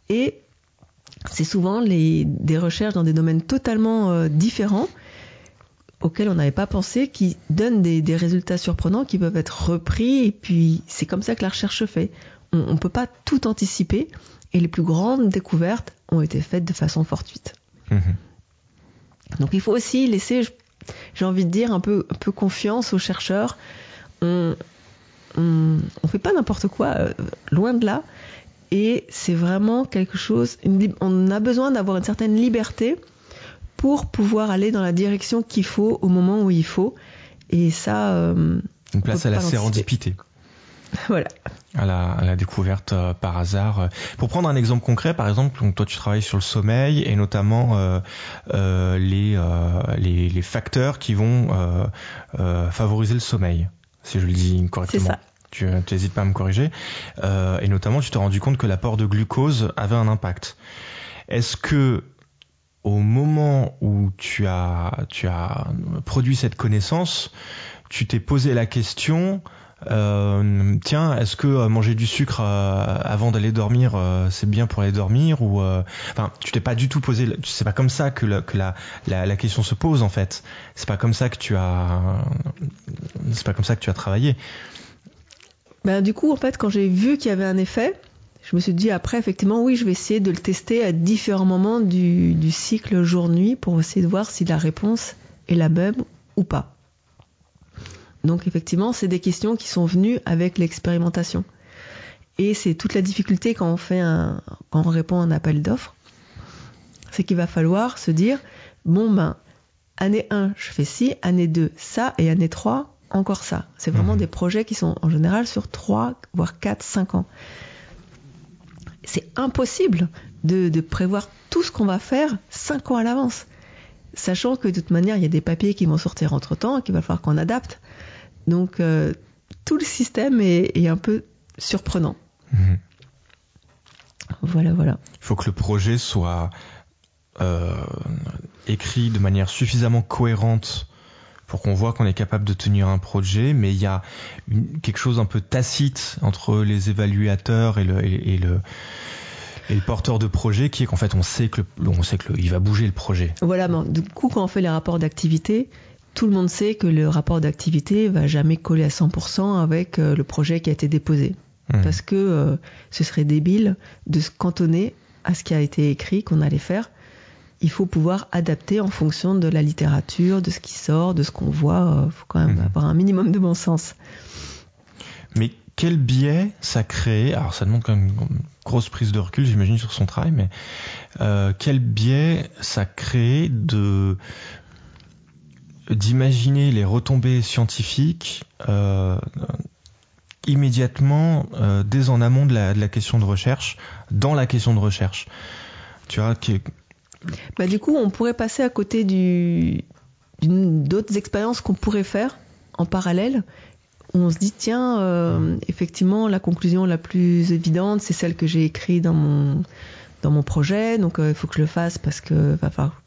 Et c'est souvent les, des recherches dans des domaines totalement euh, différents auxquels on n'avait pas pensé, qui donnent des, des, résultats surprenants qui peuvent être repris. Et puis, c'est comme ça que la recherche se fait. On ne peut pas tout anticiper. Et les plus grandes découvertes ont été faites de façon fortuite. Mmh. Donc, il faut aussi laisser, j'ai envie de dire, un peu, un peu confiance aux chercheurs. On ne fait pas n'importe quoi, euh, loin de là. Et c'est vraiment quelque chose, une, on a besoin d'avoir une certaine liberté pour pouvoir aller dans la direction qu'il faut au moment où il faut. Et ça. Euh, Une place à la sérendipité. voilà. À la, à la découverte euh, par hasard. Pour prendre un exemple concret, par exemple, donc toi tu travailles sur le sommeil et notamment euh, euh, les, les, les facteurs qui vont favoriser le sommeil, si je le dis correctement. C'est ça tu n'hésites pas à me corriger. Euh, et notamment, tu t'es rendu compte que l'apport de glucose avait un impact. Est-ce que au moment où tu as, tu as produit cette connaissance, tu t'es posé la question euh, tiens, est-ce que euh, manger du sucre euh, avant d'aller dormir, euh, c'est bien pour aller dormir ou enfin, tu t'es pas du tout posé. C'est pas comme ça que, la, que la, la, la, question se pose en fait. C'est pas comme ça que tu as, c'est pas comme ça que tu as travaillé. Ben, du coup, en fait, quand j'ai vu qu'il y avait un effet, je me suis dit après, effectivement, oui, je vais essayer de le tester à différents moments du, du cycle jour-nuit pour essayer de voir si la réponse est la même ou pas. Donc, effectivement, c'est des questions qui sont venues avec l'expérimentation. Et c'est toute la difficulté quand on fait un, quand on répond à un appel d'offres. C'est qu'il va falloir se dire, bon, ben, année 1, je fais ci, année 2, ça, et année 3, encore ça. C'est vraiment mhm. des projets qui sont en général sur 3, voire 4, 5 ans. C'est impossible de, prévoir tout ce qu'on va faire 5 ans à l'avance. Sachant que de toute manière, il y a des papiers qui vont sortir entre temps et qu'il va falloir qu'on adapte. Donc, euh, tout le système est, un peu surprenant. Mhm. Voilà, voilà. Il faut que le projet soit euh, écrit de manière suffisamment cohérente pour qu'on voit qu'on est capable de tenir un projet, mais il y a quelque chose un peu tacite entre les évaluateurs et le, et, le et le porteur de projet qui est qu'en fait on sait que on sait que il va bouger le projet. Voilà, du coup quand on fait les rapports d'activité, tout le monde sait que le rapport d'activité va jamais coller à 100% avec euh, le projet qui a été déposé. Mmh. Parce que euh, ce serait débile de se cantonner à ce qui a été écrit qu'on allait faire il faut pouvoir adapter en fonction de la littérature, de ce qui sort, de ce qu'on voit. Il euh, faut quand même mhm. avoir un minimum de bon sens. Mais quel biais ça crée? Alors ça demande quand même une grosse prise de recul, j'imagine, sur son travail, mais euh, quel biais ça crée de d'imaginer les retombées scientifiques euh, immédiatement dès en amont de la, de la, question de recherche, dans la question de recherche? Tu vois, bah, du coup, on pourrait passer à côté d'autres expériences qu'on pourrait faire en parallèle. On se dit, tiens, euh, effectivement, la conclusion la plus évidente, c'est celle que j'ai écrite dans mon, dans mon projet. Donc, euh, il faut que je le fasse parce que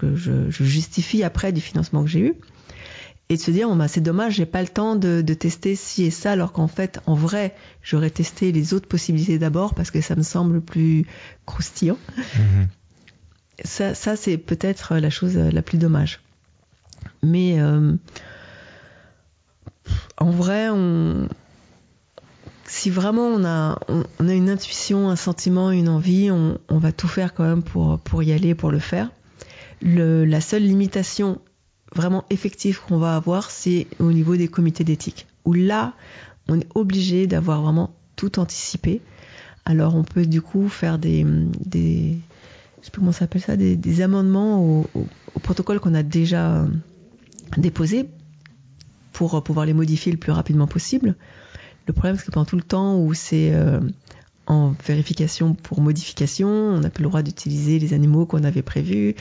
je, justifie après du financement que j'ai eu. Et de se dire, bon, bah, c'est dommage, j'ai pas le temps de, tester ci et ça, alors qu'en fait, en vrai, j'aurais testé les autres possibilités d'abord parce que ça me semble plus croustillant. Mm-hmm ça, ça c'est peut-être la chose la plus dommage. Mais euh, en vrai, si vraiment on a, on, a une intuition, un sentiment, une envie, on, va tout faire quand même pour, pour y aller, pour le faire. La seule limitation vraiment effective qu'on va avoir, c'est au niveau des comités d'éthique, où là, on est obligé d'avoir vraiment tout anticipé. Alors on peut du coup faire des, des, je sais plus comment ça s'appelle ça, des, amendements au, protocole qu'on a déjà euh, déposé pour euh, pouvoir les modifier le plus rapidement possible. Le problème, c'est que pendant tout le temps où c'est euh, en vérification pour modification, on n'a plus le droit d'utiliser les animaux qu'on avait prévus.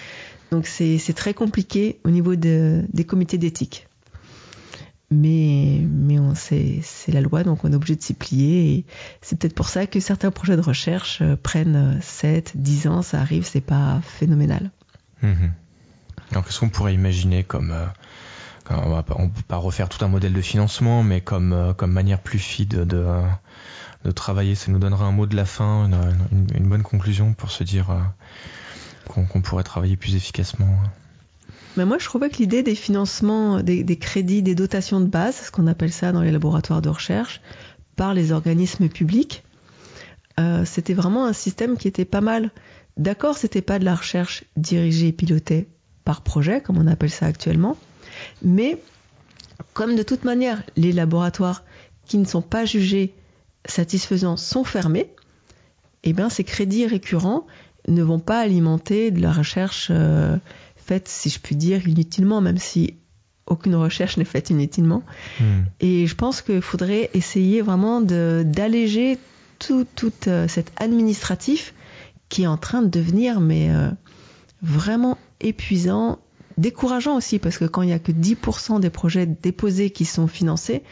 Donc c'est très compliqué au niveau de, des comités d'éthique mais mais on c'est c'est la loi donc on est obligé de s'y plier. C'est peut-être pour ça que certains projets de recherche euh, prennent 7 10 ans ça arrive c'est pas phénoménal. Mmh. alors qu'est-ce qu'on pourrait imaginer comme euh, on va on peut pas refaire tout un modèle de financement mais comme euh, comme manière plus fine de, travailler ça nous donnera un mot de la fin une, bonne conclusion pour se dire euh, qu'on pourrait travailler plus efficacement mais moi, je trouvais que l'idée des financements, des, crédits, des dotations de base, ce qu'on appelle ça dans les laboratoires de recherche, par les organismes publics, euh, c'était vraiment un système qui était pas mal. D'accord, c'était pas de la recherche dirigée et pilotée par projet, comme on appelle ça actuellement, mais comme de toute manière, les laboratoires qui ne sont pas jugés satisfaisants sont fermés, eh bien, ces crédits récurrents ne vont pas alimenter de la recherche euh, faite, si je puis dire, inutilement, même si aucune recherche n'est faite inutilement. Hmm. Et je pense qu'il faudrait essayer vraiment d'alléger tout, tout euh, cet administratif qui est en train de devenir mais euh, vraiment épuisant, décourageant aussi, parce que quand il n'y a que 10% des projets déposés qui sont financés,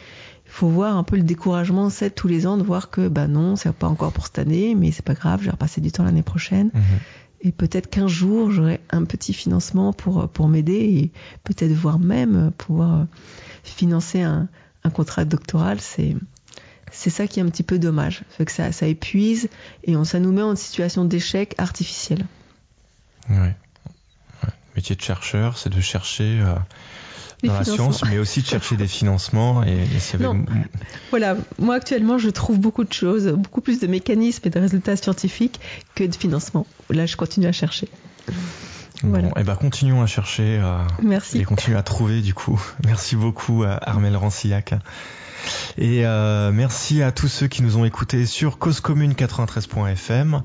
il faut voir un peu le découragement, c'est tous les ans de voir que bah non, c'est pas encore pour cette année, mais c'est pas grave, je vais repasser du temps l'année prochaine. Mhm. Et peut-être qu'un jour, j'aurai un petit financement pour, pour m'aider et peut-être voire même pouvoir euh, financer un, contrat doctoral. C'est, c'est ça qui est un petit peu dommage. Fait que ça, épuise et on, ça nous met en situation d'échec artificiel. Ouais. Le métier de chercheur, c'est de chercher euh, dans la financements. science, mais aussi de chercher des financements. Et, avait-. Voilà, moi actuellement, je trouve beaucoup de choses, beaucoup plus de mécanismes et de résultats scientifiques que de financement. Là, je continue à chercher. Bon, Voilà. et ben continuons à chercher euh, Merci. et continuons à trouver du coup. Merci beaucoup à Armel Rancillac. Et euh, merci à tous ceux qui nous ont écoutés sur Cause Commune 93.fm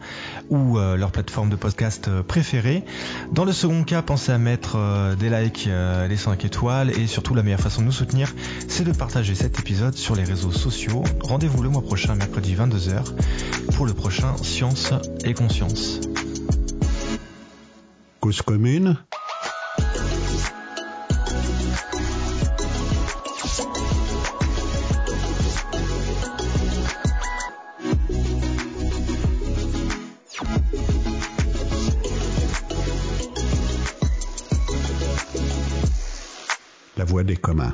ou euh, leur plateforme de podcast euh, préférée. Dans le second cas, pensez à mettre des likes, des 5 étoiles et surtout la meilleure façon de nous soutenir, c'est de partager cet épisode sur les réseaux sociaux. Rendez-vous le mois prochain, mercredi 22h, pour le prochain Science et Conscience. Cause commune La voix des communs.